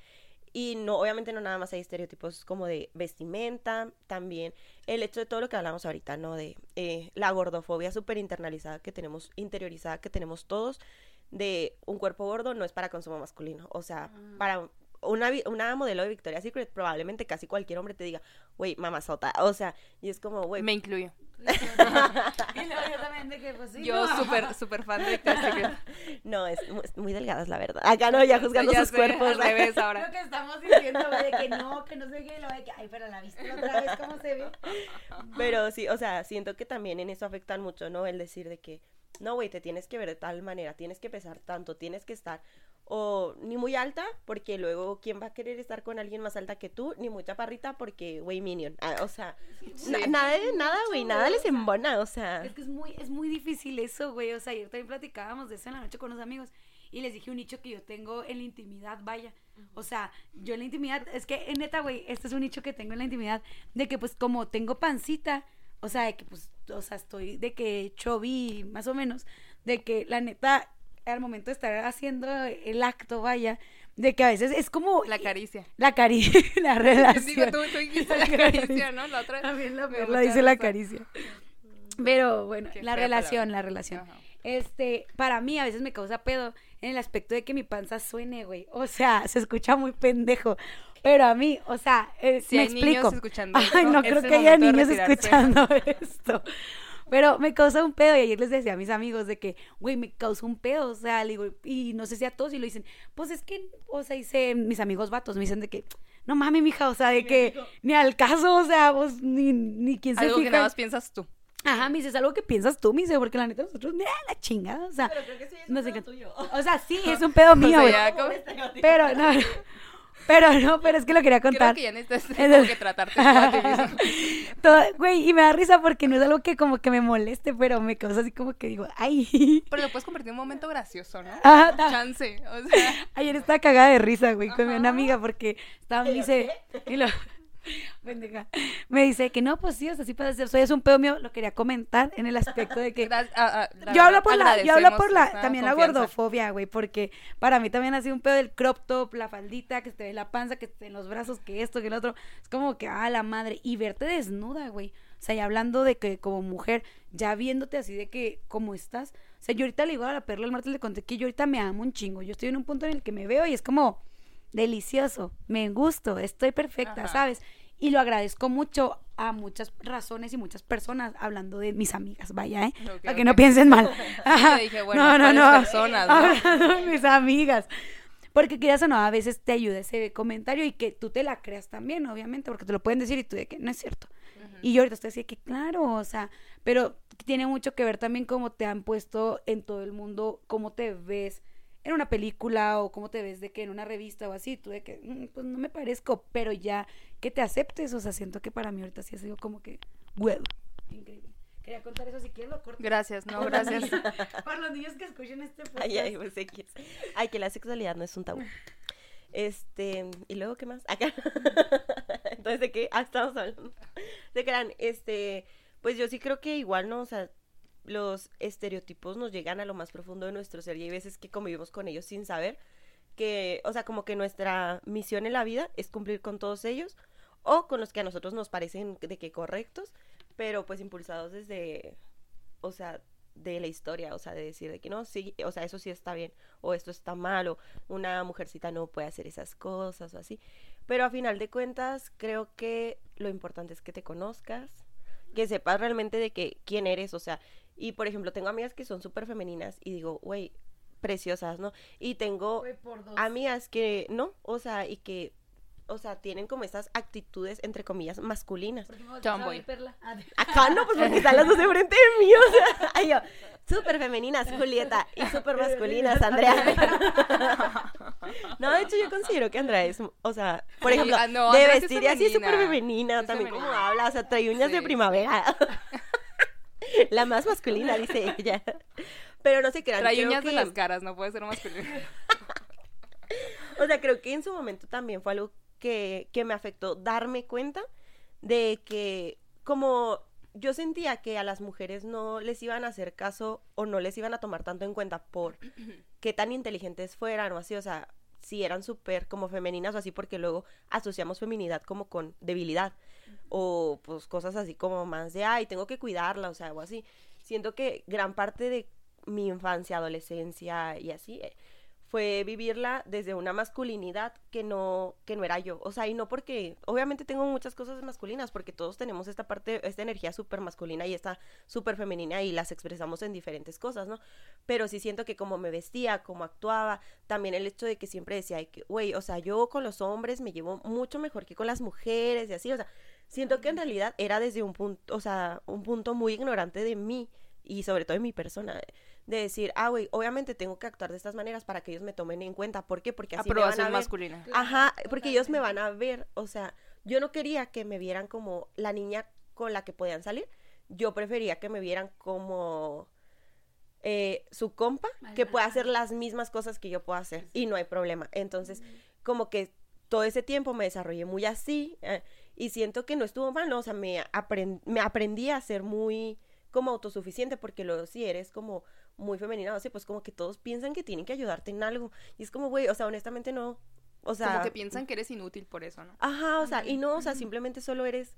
Y no, obviamente no nada más hay estereotipos como de vestimenta, también el hecho de todo lo que hablamos ahorita, ¿no? De eh, la gordofobia súper internalizada que tenemos, interiorizada que tenemos todos, de un cuerpo gordo no es para consumo masculino. O sea, para una, una modelo de Victoria's Secret, probablemente casi cualquier hombre te diga, güey, mamazota. O sea, y es como, güey, Me incluyo. *laughs* Y luego yo también de que, pues sí, Yo no. súper, súper fan de Secret. *laughs* no, es, mu- es muy delgadas, la verdad. Acá no, ya juzgando Ya sus sé, cuerpos. Al revés *laughs* Lo ahora. que estamos diciendo, de que no, que no sé qué, lo de que, ay, pero la viste otra vez, ¿cómo se ve? Pero sí, o sea, siento que también en eso afectan mucho, ¿no? El decir de que, no, güey, te tienes que ver de tal manera, tienes que pesar tanto, tienes que estar, o ni muy alta, porque luego, ¿quién va a querer estar con alguien más alta que tú? Ni muy chaparrita, porque, güey, minion. Ah, o sea, na- nada, de- nada, güey, nada les embona, o sea. Es que es muy, es muy difícil eso, güey. O sea, ayer también platicábamos de eso en la noche con unos amigos y les dije un nicho que yo tengo en la intimidad, vaya. O sea, yo en la intimidad, es que en neta, güey, este es un nicho que tengo en la intimidad, de que pues como tengo pancita, o sea, de que pues, o sea, estoy de que chovi más o menos, de que la neta, al momento de estar haciendo el acto, vaya, de que a veces es como La caricia. la caricia, *laughs* la relación. Digo, tú, tú *laughs* dijiste la caricia, ¿no? La otra. También la dio dice la caricia. Pero bueno, la relación, la relación. Este, para mí a veces me causa pedo en el aspecto de que mi panza suene, güey. O sea, se escucha muy pendejo. Pero a mí, o sea, eh, Si me hay explico. niños escuchando *laughs* Ay, esto, no creo que haya niños escuchando esto. Pero me causa un pedo y ayer les decía a mis amigos de que, güey, me causa un pedo, o sea, le digo, y no sé si a todos y lo dicen, pues es que, o sea, dice, mis amigos vatos me dicen de que, no mames, mija, o sea, de que ni al caso, o sea, vos ni, ni quién se Algo que nada más piensas tú. Ajá, me dice, es algo que piensas tú, me dice, porque la neta nosotros, mira, la chingada, o sea, creo que sí es no un sé pedo qué- tuyo. o sea, sí, es un pedo *laughs* mío, sea, güey. ya como- *laughs* pero no, no, pero no, pero es que lo quería Creo contar. que ya necesitas *laughs* como que tratarte tú a ti mismo. Todo- Güey, y me da risa porque no es algo que como que me moleste, pero me causa así como que digo, ay. *laughs* Pero lo puedes convertir en un momento gracioso, ¿no? Ajá, Chance. O sea, Ayer estaba cagada de risa, güey, con una Ajá. amiga porque estaba, me dice, y lo, *laughs* me dice que no, pues sí, o sea, sí puede ser, soy es un pedo mío, lo quería comentar en el aspecto de que la yo hablo por la, yo hablo por la, también la gordofobia, güey, porque para mí también ha sido un pedo del crop top, la faldita, que se te ve la panza, que te ven los brazos, que esto, que el otro, es como que, ah, la madre, y verte desnuda, güey, o sea, ya hablando de que como mujer, ya viéndote así de que, ¿cómo estás? O sea, yo ahorita le digo a la perla el martes le conté que yo ahorita me amo un chingo, yo estoy en un punto en el que me veo y es como delicioso, me gusto, estoy perfecta, Ajá. ¿sabes? Y lo agradezco mucho a muchas razones y muchas personas hablando de mis amigas, vaya, ¿eh? Para que no piensen mal. *laughs* Ajá. dije, bueno, ¿cuáles personas, no? Hablando de mis amigas. Porque quieras o no, a veces te ayuda ese comentario y que tú te la creas también, obviamente, porque te lo pueden decir y tú de que no es cierto. Y yo ahorita estoy así de que, claro, o sea, pero tiene mucho que ver también cómo te han puesto en todo el mundo, cómo te ves en una película o cómo te ves de que en una revista o así, tú de que, "Mm, pues no me parezco, pero ya que te aceptes, o sea, siento que para mí ahorita sí ha sido como que, huevo, increíble. Quería contar eso, si quieres lo corto. Gracias, no, gracias. Para los niños que escuchen este podcast. Ay, ay, pues. Ay, que la sexualidad no es un tabú. Este, ¿y luego qué más? Acá. *laughs* Entonces, ¿de qué? Ah, estamos hablando. De que eran, este, pues yo sí creo que igual, ¿no? O sea, los estereotipos nos llegan a lo más profundo de nuestro ser y hay veces que convivimos con ellos sin saber que, o sea, como que nuestra misión en la vida es cumplir con todos ellos o con los que a nosotros nos parecen de que correctos, pero pues impulsados desde, o sea, de la historia, o sea, de decir de que no, sí, o sea, eso sí está bien, o esto está mal, o una mujercita no puede hacer esas cosas, o así. Pero a final de cuentas, creo que lo importante es que te conozcas, que sepas realmente de que quién eres, o sea, y por ejemplo, tengo amigas que son súper femeninas y digo, güey, preciosas, ¿no? Y tengo amigas que no, o sea, y que, o sea, tienen como estas actitudes, entre comillas, masculinas. ¿Por qué me volteas a Tomboy. ver, Perla? Ah, de- Acá no, pues porque están las dos de frente de mí, o sea, *laughs* ay, yo, súper femeninas, Julieta, y súper masculinas, Andrea. *laughs* No, de hecho yo considero que Andrea es, o sea, por ejemplo, ah, no, de sí es vestir y así es súper femenina. Es también como femenina. habla, o sea, trae uñas de primavera. *laughs* *laughs* La más masculina, dice ella. Pero no se crean. Trae uñas de que- las caras, no puede ser masculino. *laughs* O sea, creo que en su momento también fue algo que, que me afectó darme cuenta de que como yo sentía que a las mujeres no les iban a hacer caso o no les iban a tomar tanto en cuenta por qué tan inteligentes fueran o así, o sea, si eran súper como femeninas o así, porque luego asociamos feminidad como con debilidad o pues cosas así como más de, ay, tengo que cuidarla, o sea, o así. Siento que gran parte de mi infancia, adolescencia y así eh, fue vivirla desde una masculinidad que no que no era yo, o sea, y no porque obviamente tengo muchas cosas masculinas porque todos tenemos esta parte esta energía súper masculina y esta súper femenina y las expresamos en diferentes cosas, ¿no? Pero sí siento que como me vestía, como actuaba, también el hecho de que siempre decía, "Ay, que, güey, o sea, yo con los hombres me llevo mucho mejor que con las mujeres y así, o sea, siento que en realidad era desde un punto, o sea, un punto muy ignorante de mí y sobre todo de mi persona, de decir, ah, güey, obviamente tengo que actuar de estas maneras para que ellos me tomen en cuenta. ¿Por qué? Porque así me van a Aprobación ver. masculina. Ajá, porque ellos me van a ver, o sea, yo no quería que me vieran como la niña con la que podían salir, yo prefería que me vieran como eh, su compa, que pueda hacer las mismas cosas que yo puedo hacer y no hay problema. Entonces, como que todo ese tiempo me desarrollé muy así eh, y siento que no estuvo mal, ¿no? o sea, me, apren- me aprendí a ser muy como autosuficiente porque luego si eres como muy femenina, o sea, pues como que todos piensan que tienen que ayudarte en algo y es como, güey, o sea, honestamente no, o sea, Como que piensan que eres inútil por eso, ¿no? Ajá, o sea, y no, o sea, simplemente solo eres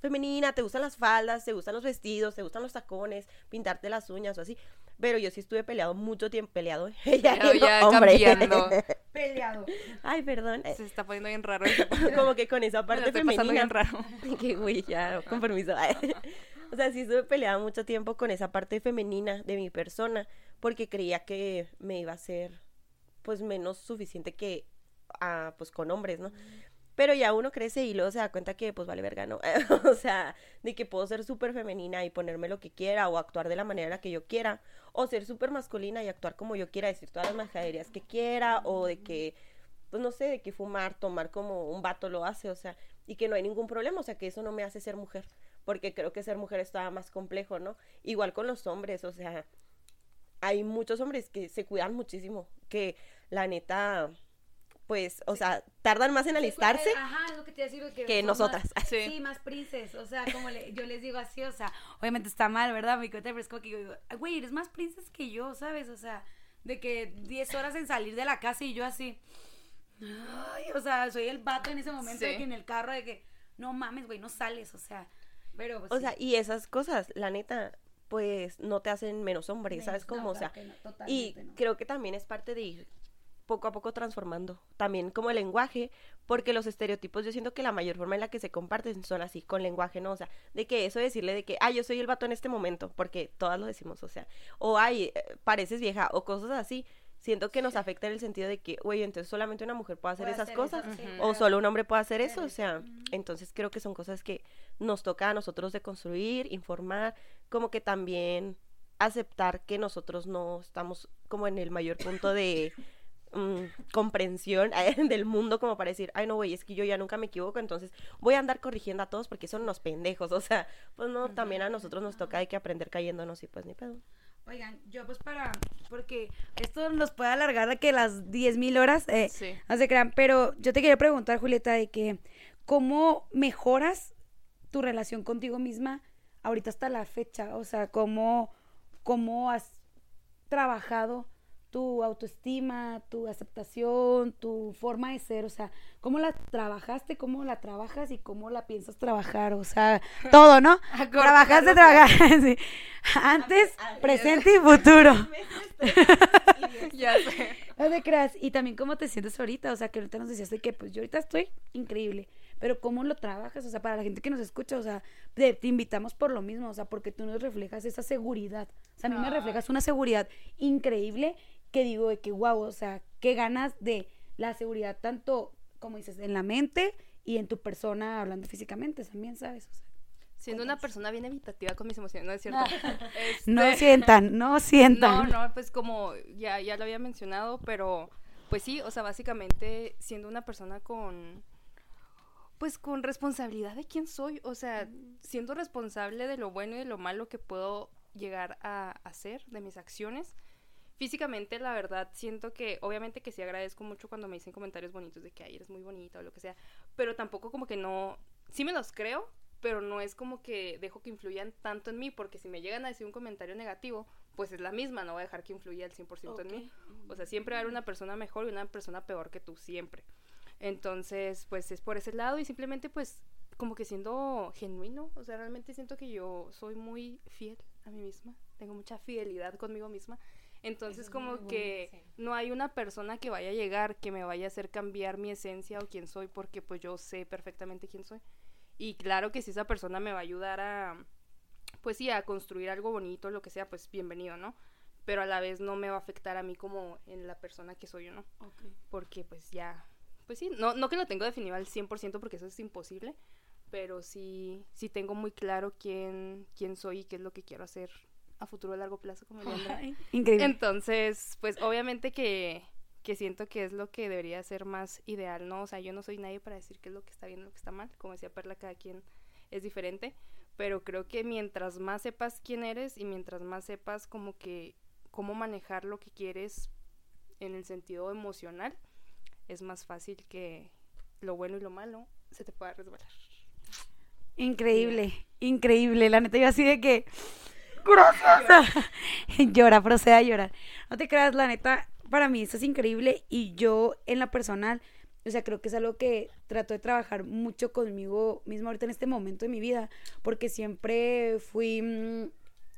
femenina, te gustan las faldas, te gustan los vestidos, te gustan los tacones, pintarte las uñas o así. Pero yo sí estuve peleado mucho tiempo, peleado. *laughs* ya, ya hombre. cambiando. *laughs* Peleado. Ay, perdón. Se está poniendo bien raro. *laughs* Como que con esa Me la parte estoy pasando femenina. bien raro. que güey, ya, con permiso. O sea, sí estuve peleada mucho tiempo con esa parte femenina de mi persona, porque creía que me iba a ser, pues, menos suficiente que, ah, pues, con hombres, ¿no? Pero ya uno crece y luego se da cuenta que, pues, vale verga, ¿no? *laughs* o sea, de que puedo ser súper femenina y ponerme lo que quiera o actuar de la manera en la que yo quiera, o ser súper masculina y actuar como yo quiera, decir todas las majaderías que quiera, o de que pues no sé, de que fumar, tomar como un vato lo hace, o sea, y que no hay ningún problema, o sea, que eso no me hace ser mujer, porque creo que ser mujer está más complejo, ¿no? Igual con los hombres, o sea, hay muchos hombres que se cuidan muchísimo, que la neta, pues, o sea, tardan más en alistarse. Ajá, es lo que te iba a decir. Que, que son nosotras. Más, Sí. sí. más princes. O sea, como le- yo les digo así, o sea, obviamente está mal, ¿verdad? Mi cuenta, pero es como que yo digo, "Ay, güey, eres más princes que yo, ¿sabes? O sea, de que 10 horas en salir de la casa y yo así. Ay, o sea, soy el vato en ese momento de que en el carro de que, no mames, güey, no sales, o sea. Pero, pues, O sí. sea, y esas cosas, la neta, pues no te hacen menos hombre, ¿sabes No, cómo? O sea, no, Y no. creo que también es parte de ir poco a poco transformando también como el lenguaje, porque los estereotipos yo siento que la mayor forma en la que se comparten son así, con lenguaje, ¿no? O sea, de que eso decirle de que, ay, yo soy el vato en este momento, porque todas lo decimos, o sea, o ay, eh, pareces vieja, o cosas así, siento que nos afecta en el sentido de que, güey, entonces solamente una mujer puede hacer Puede esas hacer cosas, eso, sí, Ujú. o solo un hombre puede hacer eso, o sea, entonces creo que son cosas que nos toca a nosotros de construir, informar, como que también aceptar que nosotros no estamos como en el mayor punto de *laughs* mm, comprensión *laughs* del mundo como para decir, ay no, güey, es que yo ya nunca me equivoco, entonces voy a andar corrigiendo a todos porque son unos pendejos, *laughs* o sea, pues no, también a nosotros nos toca hay que aprender cayéndonos y pues ni pedo. Oigan, yo pues para, porque esto nos puede alargar de que las 10.000 horas, eh, Sí. no se crean, pero yo te quería preguntar, Julieta, de que cómo mejoras tu relación contigo misma ahorita hasta la fecha, o sea, cómo, cómo has trabajado tu autoestima, tu aceptación, tu forma de ser, o sea, cómo la trabajaste, cómo la trabajas y cómo la piensas trabajar, o sea, *laughs* todo, ¿no? Trabajaste, trabajaste, *laughs* sí. antes, presente y *laughs* futuro. Ya sé. No te creas. Y también cómo te sientes ahorita. O sea, que ahorita nos decías de que pues yo ahorita estoy increíble. Pero cómo lo trabajas, o sea, para la gente que nos escucha, o sea, te, te invitamos por lo mismo, o sea, porque tú nos reflejas esa seguridad. O sea, a mí me Ay. reflejas una seguridad increíble que digo de que, wow, o sea, qué ganas de la seguridad tanto, como dices, en la mente y en tu persona hablando físicamente también, ¿sabes? O sea, Siendo una persona bien evitativa con mis emociones, ¿no es cierto? *laughs* Este, no sientan, no *laughs* sientan. No, no, pues como ya, ya lo había mencionado, pero pues sí, o sea, básicamente siendo una persona con, pues con responsabilidad de quién soy, o sea, siendo responsable de lo bueno y de lo malo que puedo llegar a hacer, de mis acciones. Físicamente, la verdad, siento que, obviamente que sí agradezco mucho cuando me dicen comentarios bonitos de que, ay, eres muy bonita o lo que sea, pero tampoco como que no, sí me los creo, pero no es como que dejo que influyan tanto en mí, porque si me llegan a decir un comentario negativo, pues es la misma, no voy a dejar que influya al 100% en mí. O sea, siempre va a haber una persona mejor y una persona peor que tú, siempre. Entonces, pues es por ese lado y simplemente pues como que siendo genuino, o sea, realmente siento que yo soy muy fiel a mí misma, tengo mucha fidelidad conmigo misma. Entonces, como que no hay una persona que vaya a llegar que me vaya a hacer cambiar mi esencia o quién soy, porque pues yo sé perfectamente quién soy. Y claro que si esa persona me va a ayudar a, pues sí, a construir algo bonito, lo que sea, pues bienvenido, ¿no? Pero a la vez no me va a afectar a mí como en la persona que soy yo, ¿no? Porque pues ya, pues sí, no, no que lo tengo definido al 100% porque eso es imposible, pero sí, sí tengo muy claro quién, quién soy y qué es lo que quiero hacer a futuro a largo plazo como Increíble. Entonces, pues obviamente que que siento que es lo que debería ser más ideal, ¿no? O sea, yo no soy nadie para decir qué es lo que está bien y lo que está mal, como decía Perla, cada quien es diferente, pero creo que mientras más sepas quién eres y mientras más sepas como que cómo manejar lo que quieres en el sentido emocional, es más fácil que lo bueno y lo malo se te pueda resbalar. Increíble, increíble. La neta, yo así de que. ¡Gracias! *laughs* Llora, procede a llorar. No te creas, la neta, para mí eso es increíble y yo en la personal, o sea, creo que es algo que trato de trabajar mucho conmigo mismo ahorita en este momento de mi vida, porque siempre fui, mm,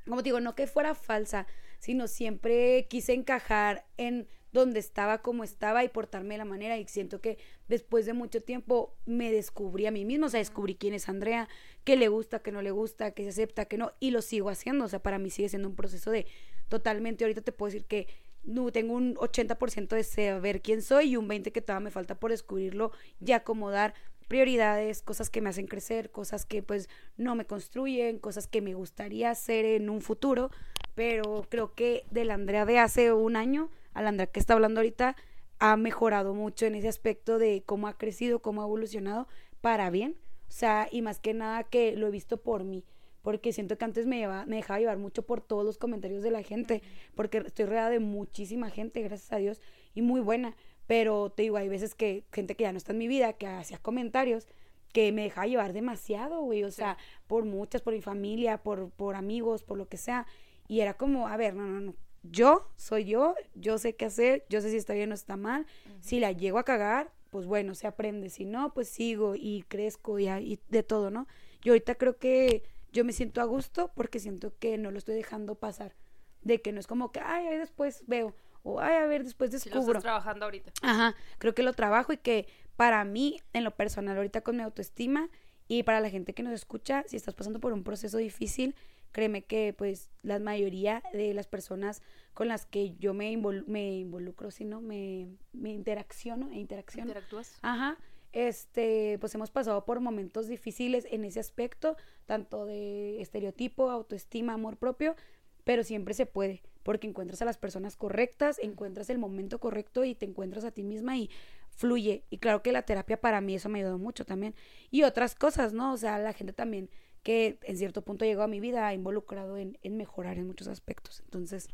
como digo, no que fuera falsa, sino siempre quise encajar en donde estaba, como estaba y portarme de la manera. Y siento que después de mucho tiempo me descubrí a mí mismo, o sea, descubrí quién es Andrea, qué le gusta, qué no le gusta, qué se acepta, qué no, y lo sigo haciendo. O sea, para mí sigue siendo un proceso de totalmente, ahorita te puedo decir que no, tengo un 80% de saber quién soy y un 20% que todavía me falta por descubrirlo y acomodar prioridades, cosas que me hacen crecer, cosas que pues no me construyen, cosas que me gustaría hacer en un futuro, pero creo que de la Andrea de hace un año a la Andrea que está hablando ahorita ha mejorado mucho en ese aspecto de cómo ha crecido, cómo ha evolucionado para bien, o sea, y más que nada que lo he visto por mí porque siento que antes me, me dejaba llevar mucho por todos los comentarios de la gente, porque estoy rodeada de muchísima gente, gracias a Dios, y muy buena, pero te digo, hay veces que gente que ya no está en mi vida, que hacía comentarios, que me dejaba llevar demasiado, güey, o sea, por muchas, por mi familia, por, por amigos, por lo que sea, y era como, a ver, no, no, no, yo soy yo, yo sé qué hacer, yo sé si está bien o está mal, si la llego a cagar, pues bueno, se aprende, si no, pues sigo y crezco y, y de todo, ¿no? Yo ahorita creo que yo me siento a gusto porque siento que no lo estoy dejando pasar. De que no es como que, ay, ay después veo. O, ay, a ver, después descubro. Sí, lo trabajando ahorita. Ajá, creo que lo trabajo y que para mí, en lo personal, ahorita con mi autoestima y para la gente que nos escucha, si estás pasando por un proceso difícil, créeme que pues la mayoría de las personas con las que yo me, me involucro, si no, me, me interacciono e interacciono. ¿Interactúas? Ajá este, pues hemos pasado por momentos difíciles en ese aspecto, tanto de estereotipo, autoestima, amor propio, pero siempre se puede, porque encuentras a las personas correctas, encuentras el momento correcto y te encuentras a ti misma y fluye. Y claro que la terapia para mí eso me ayudó mucho también. Y otras cosas, ¿no? O sea, la gente también que en cierto punto llegó a mi vida involucrado en, en mejorar en muchos aspectos. Entonces,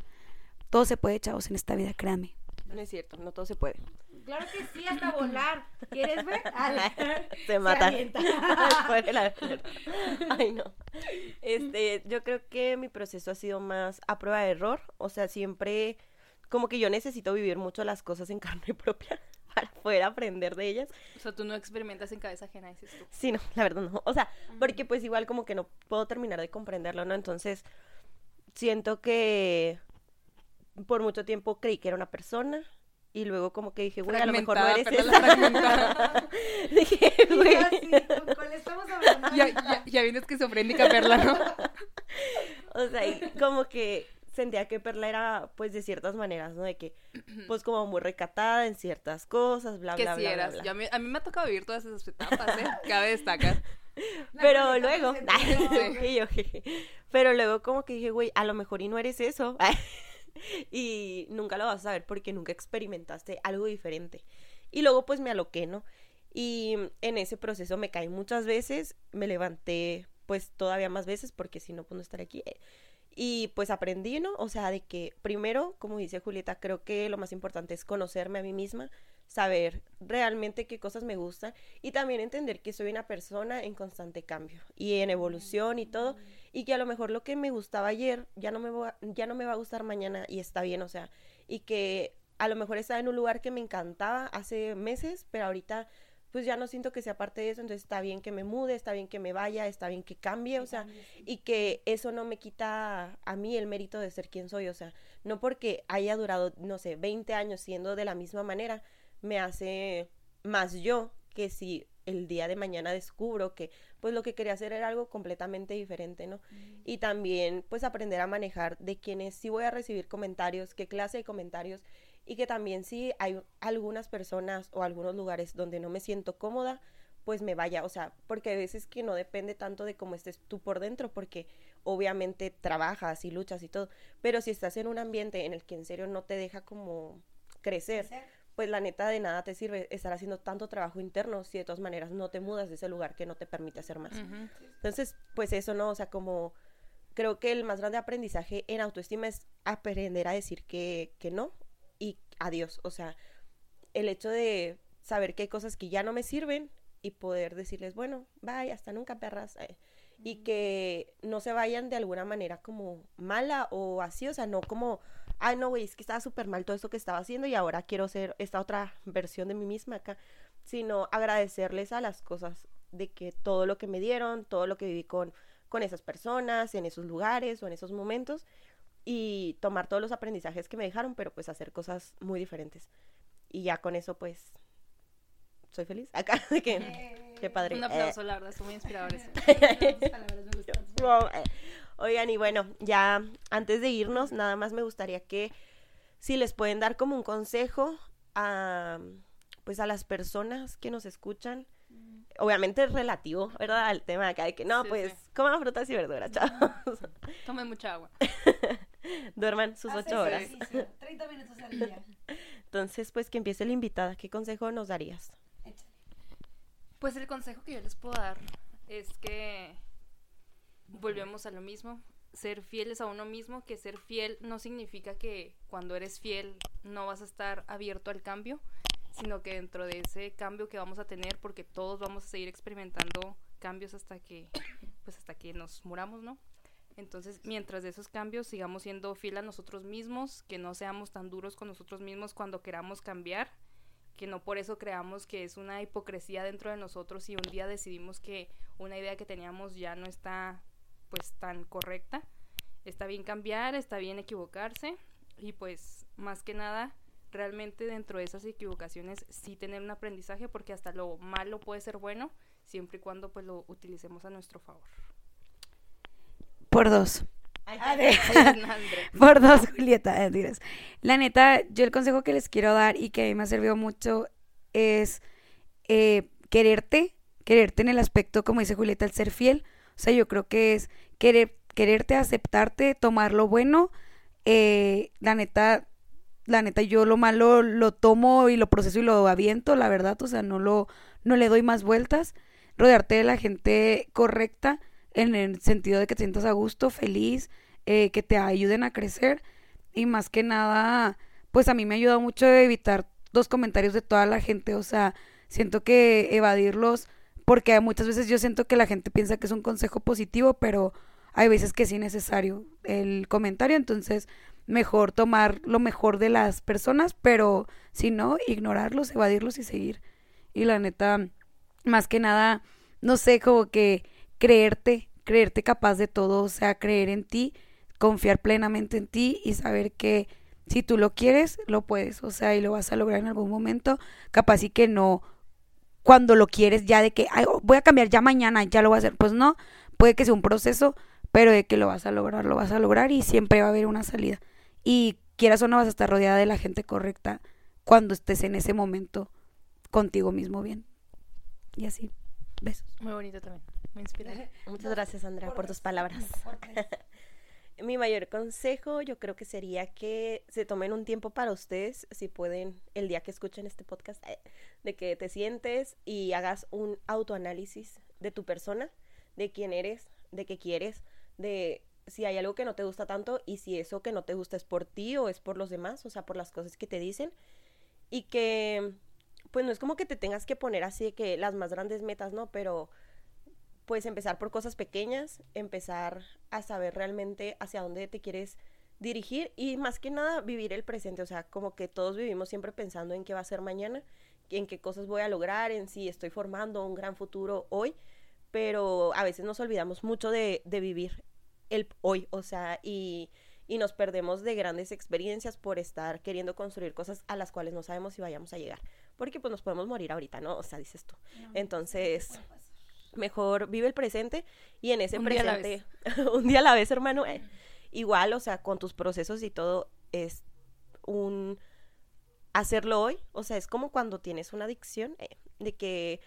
todo se puede, chavos, en esta vida, créame. No es cierto, no todo se puede. Claro que sí, hasta volar. ¿Quieres ver? *laughs* *laughs* se mata. *laughs* Ay, no. Este, yo creo que mi proceso ha sido más a prueba de error. O sea, siempre como que yo necesito vivir mucho las cosas en carne propia para poder aprender de ellas. O sea, tú no experimentas en cabeza ajena, dices tú. Sí, no, la verdad no. O sea, porque pues igual como que no puedo terminar de comprenderlo, ¿no? Entonces, siento que por mucho tiempo creí que era una persona y luego como que dije, güey, a lo mejor no eres esa. *laughs* dije, güey. ¿Cuál estamos hablando? Ya, ya, ya vienes que Perla, ¿no? *laughs* o sea, y como que sentía que Perla era, pues, de ciertas maneras, ¿no? De que, *clears throat* pues, como muy recatada en ciertas cosas, bla, Que bla, sí bla, bla, eras. bla. Yo a, mí, a mí me ha tocado vivir todas esas etapas, ¿eh? *laughs* Cabe destacar. *laughs* Pero luego, *laughs* y yo, pero luego como que dije, güey, a lo mejor y no eres eso. y nunca lo vas a saber porque nunca experimentaste algo diferente. Y luego pues me aloqué, ¿no? Y en ese proceso me caí muchas veces, me levanté pues todavía más veces porque si no, pues no estar aquí. Y pues aprendí, ¿no? O sea, de que primero, como dice Julieta, creo que lo más importante es conocerme a mí misma, saber realmente qué cosas me gustan y también entender que soy una persona en constante cambio y en evolución y todo y que a lo mejor lo que me gustaba ayer ya no me va, ya no me va a gustar mañana y está bien, o sea, y que a lo mejor estaba en un lugar que me encantaba hace meses, pero ahorita pues ya no siento que sea parte de eso, entonces está bien que me mude, está bien que me vaya, está bien que cambie, o sea, y que eso no me quita a mí el mérito de ser quien soy, o sea, no porque haya durado, no sé, 20 años siendo de la misma manera, me hace más yo que si el día de mañana descubro que pues lo que quería hacer era algo completamente diferente, ¿no? Y también pues aprender a manejar de quienes sí voy a recibir comentarios, qué clase de comentarios y que también si hay algunas personas o algunos lugares donde no me siento cómoda, pues me vaya, o sea, porque a veces que no depende tanto de cómo estés tú por dentro, porque obviamente trabajas y luchas y todo, pero si estás en un ambiente en el que en serio no te deja como crecer, pues la neta de nada te sirve estar haciendo tanto trabajo interno si de todas maneras no te mudas de ese lugar que no te permite hacer más. Entonces, pues eso no, o sea, como creo que el más grande aprendizaje en autoestima es aprender a decir que, que no y adiós. O sea, el hecho de saber que hay cosas que ya no me sirven y poder decirles, bueno, bye, hasta nunca, perras. eh, Y que no se vayan de alguna manera como mala o así, o sea, no como, ay, no, güey, es que estaba súper mal todo esto que estaba haciendo y ahora quiero ser esta otra versión de mí misma acá, sino agradecerles a las cosas de que todo lo que me dieron, todo lo que viví con, con esas personas, en esos lugares o en esos momentos, y tomar todos los aprendizajes que me dejaron, pero pues hacer cosas muy diferentes. Y ya con eso, pues, soy feliz. *laughs* Acá, de que, qué padre. Un aplauso, la verdad, son muy inspiradores. *laughs* Eh, Oigan, y bueno, ya antes de irnos, nada más me gustaría que si les pueden dar como un consejo a pues a las personas que nos escuchan. Obviamente es relativo, ¿verdad? Al tema acá de que no, Sí, pues sí. coman frutas y verduras, chavos. Tomen mucha agua. *laughs* *laughs* Duerman sus ocho horas. Ejercicio, 30 minutos al día. *laughs* Entonces, pues que empiece la invitada. ¿Qué consejo nos darías? Pues el consejo que yo les puedo dar es que volvemos a lo mismo, ser fieles a uno mismo, que ser fiel no significa que cuando eres fiel no vas a estar abierto al cambio, sino que dentro de ese cambio que vamos a tener, porque todos vamos a seguir experimentando cambios hasta que, pues hasta que nos muramos, ¿no? Entonces, mientras de esos cambios sigamos siendo fiel a nosotros mismos, que no seamos tan duros con nosotros mismos cuando queramos cambiar, que no por eso creamos que es una hipocresía dentro de nosotros y un día decidimos que una idea que teníamos ya no está pues tan correcta. Está bien cambiar, está bien equivocarse y pues más que nada realmente dentro de esas equivocaciones sí tener un aprendizaje porque hasta lo malo puede ser bueno siempre y cuando pues lo utilicemos a nuestro favor. Por dos. *laughs* Por dos, Julieta. eh. La neta, yo el consejo que les quiero dar y que a mí me ha servido mucho es eh, quererte, quererte en el aspecto, como dice Julieta, el ser fiel. O sea, yo creo que es querer, quererte, aceptarte, tomar lo bueno. Eh, la neta, la neta, yo lo malo lo tomo y lo proceso y lo aviento, la verdad. O sea, no lo, no le doy más vueltas. Rodearte de la gente correcta en el sentido de que te sientas a gusto, feliz, eh, que te ayuden a crecer. Y más que nada, pues a mí me ha ayudado mucho evitar los comentarios de toda la gente, o sea, siento que evadirlos, porque muchas veces yo siento que la gente piensa que es un consejo positivo, pero hay veces que es necesario el comentario, entonces mejor tomar lo mejor de las personas, pero si no, ignorarlos, evadirlos y seguir. Y la neta, más que nada, no sé, como que creerte, creerte capaz de todo, o sea, creer en ti, confiar plenamente en ti y saber que si tú lo quieres, lo puedes, o sea, y lo vas a lograr en algún momento, capaz y que no cuando lo quieres ya de que "Ay, voy a cambiar ya mañana, ya lo voy a hacer, pues no, puede que sea un proceso, pero de que lo vas a lograr, lo vas a lograr y siempre va a haber una salida. Y quieras o no vas a estar rodeada de la gente correcta cuando estés en ese momento contigo mismo bien. Y así, besos. Muy bonito también. Me inspira. *laughs* Muchas gracias, Andrea, por tus palabras. *laughs* *laughs* Mi mayor consejo yo creo que sería que se tomen un tiempo para ustedes, si pueden, el día que escuchen este podcast, eh, de que te sientes y hagas un autoanálisis de tu persona, de quién eres, de qué quieres, de si hay algo que no te gusta tanto y si eso que no te gusta es por ti o es por los demás, o sea, por las cosas que te dicen. Y que, pues no es como que te tengas que poner así que las más grandes metas, ¿no? Pero pues empezar por cosas pequeñas, empezar a saber realmente hacia dónde te quieres dirigir y más que nada vivir el presente, o sea, como que todos vivimos siempre pensando en qué va a ser mañana, en qué cosas voy a lograr, en si estoy formando un gran futuro hoy, pero a veces nos olvidamos mucho de, de vivir el hoy, o sea, y, y nos perdemos de grandes experiencias por estar queriendo construir cosas a las cuales no sabemos si vayamos a llegar, porque pues nos podemos morir ahorita, ¿no? O sea, dices tú. Entonces, mejor vive el presente y en ese Un día presente, *laughs* un día a la vez, hermano, eh, igual, o sea, con tus procesos y todo, es un hacerlo hoy, o sea, es como cuando tienes una adicción, eh, de que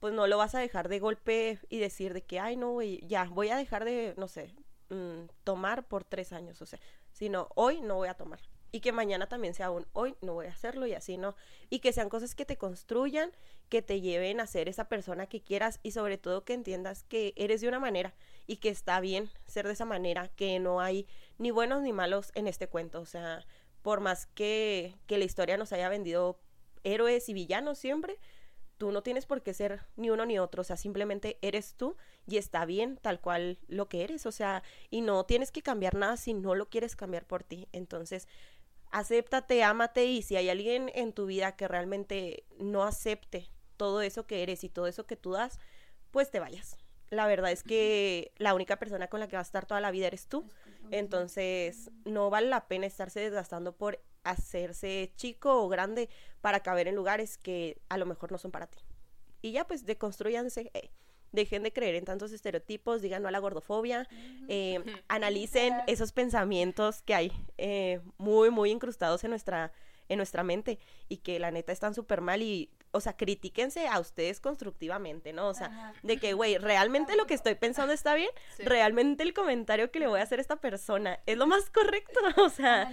pues no lo vas a dejar de golpe y decir de que, ay, no, güey, ya, voy a dejar de, no sé, mm, tomar por tres años, o sea, sino hoy no voy a tomar. Y que mañana también sea un hoy no voy a hacerlo y así no. Y que sean cosas que te construyan, que te lleven a ser esa persona que quieras y sobre todo que entiendas que eres de una manera y que está bien ser de esa manera, que no hay ni buenos ni malos en este cuento. O sea, por más que, que la historia nos haya vendido héroes y villanos siempre, tú no tienes por qué ser ni uno ni otro, o sea, simplemente eres tú y está bien tal cual lo que eres, o sea, y no tienes que cambiar nada si no lo quieres cambiar por ti. Entonces, acéptate, ámate y si hay alguien en tu vida que realmente no acepte todo eso que eres y todo eso que tú das, pues te vayas. La verdad es que la única persona con la que vas a estar toda la vida eres tú. Entonces, no vale la pena estarse desgastando por hacerse chico o grande para caber en lugares que a lo mejor no son para ti. Y ya, pues, deconstruyanse. eh, dejen de creer en tantos estereotipos, digan no a la gordofobia, eh, *laughs* analicen esos pensamientos que hay eh, muy, muy incrustados en nuestra, en nuestra mente y que la neta están súper mal y, o sea, critíquense a ustedes constructivamente, ¿no? O sea, de que, güey, ¿realmente lo que estoy pensando está bien? *laughs* Sí. ¿Realmente el comentario que le voy a hacer a esta persona es lo más correcto? *laughs* O sea,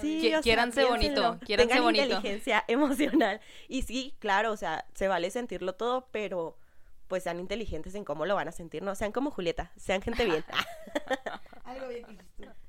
Sí, Qui- o sea, quiéranse bonito, quiéranse Tengan bonito. inteligencia emocional. Y sí, claro, o sea, se vale sentirlo todo, pero pues sean inteligentes en cómo lo van a sentir, ¿no? Sean como Julieta, sean gente bien. *laughs* *laughs*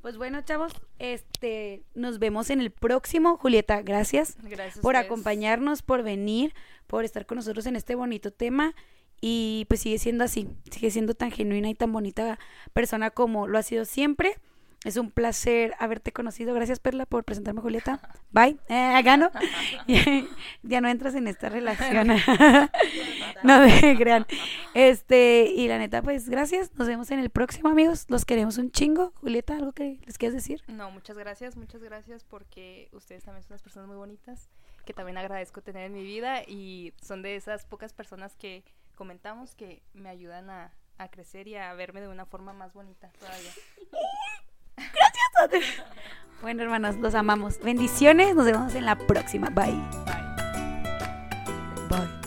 Pues bueno, chavos, este, nos vemos en el próximo. Julieta, gracias Gracias por acompañarnos, por venir, por estar con nosotros en este bonito tema. Y pues sigue siendo así, sigue siendo tan genuina y tan bonita persona como lo ha sido siempre. Es un placer haberte conocido. Gracias, Perla, por presentarme, Julieta. Bye. Eh, gano. *laughs* ya no entras en esta relación. *laughs* *laughs* no me crean. Este, y la neta, pues gracias. Nos vemos en el próximo, amigos. Los queremos un chingo. Julieta, ¿algo que les quieras decir? No, muchas gracias, muchas gracias porque ustedes también son unas personas muy bonitas que también agradezco tener en mi vida y son de esas pocas personas que comentamos que me ayudan a, a crecer y a verme de una forma más bonita todavía. Gracias a. Bueno, hermanos, los amamos. Bendiciones. Nos vemos en la próxima. Bye. Bye. Bye.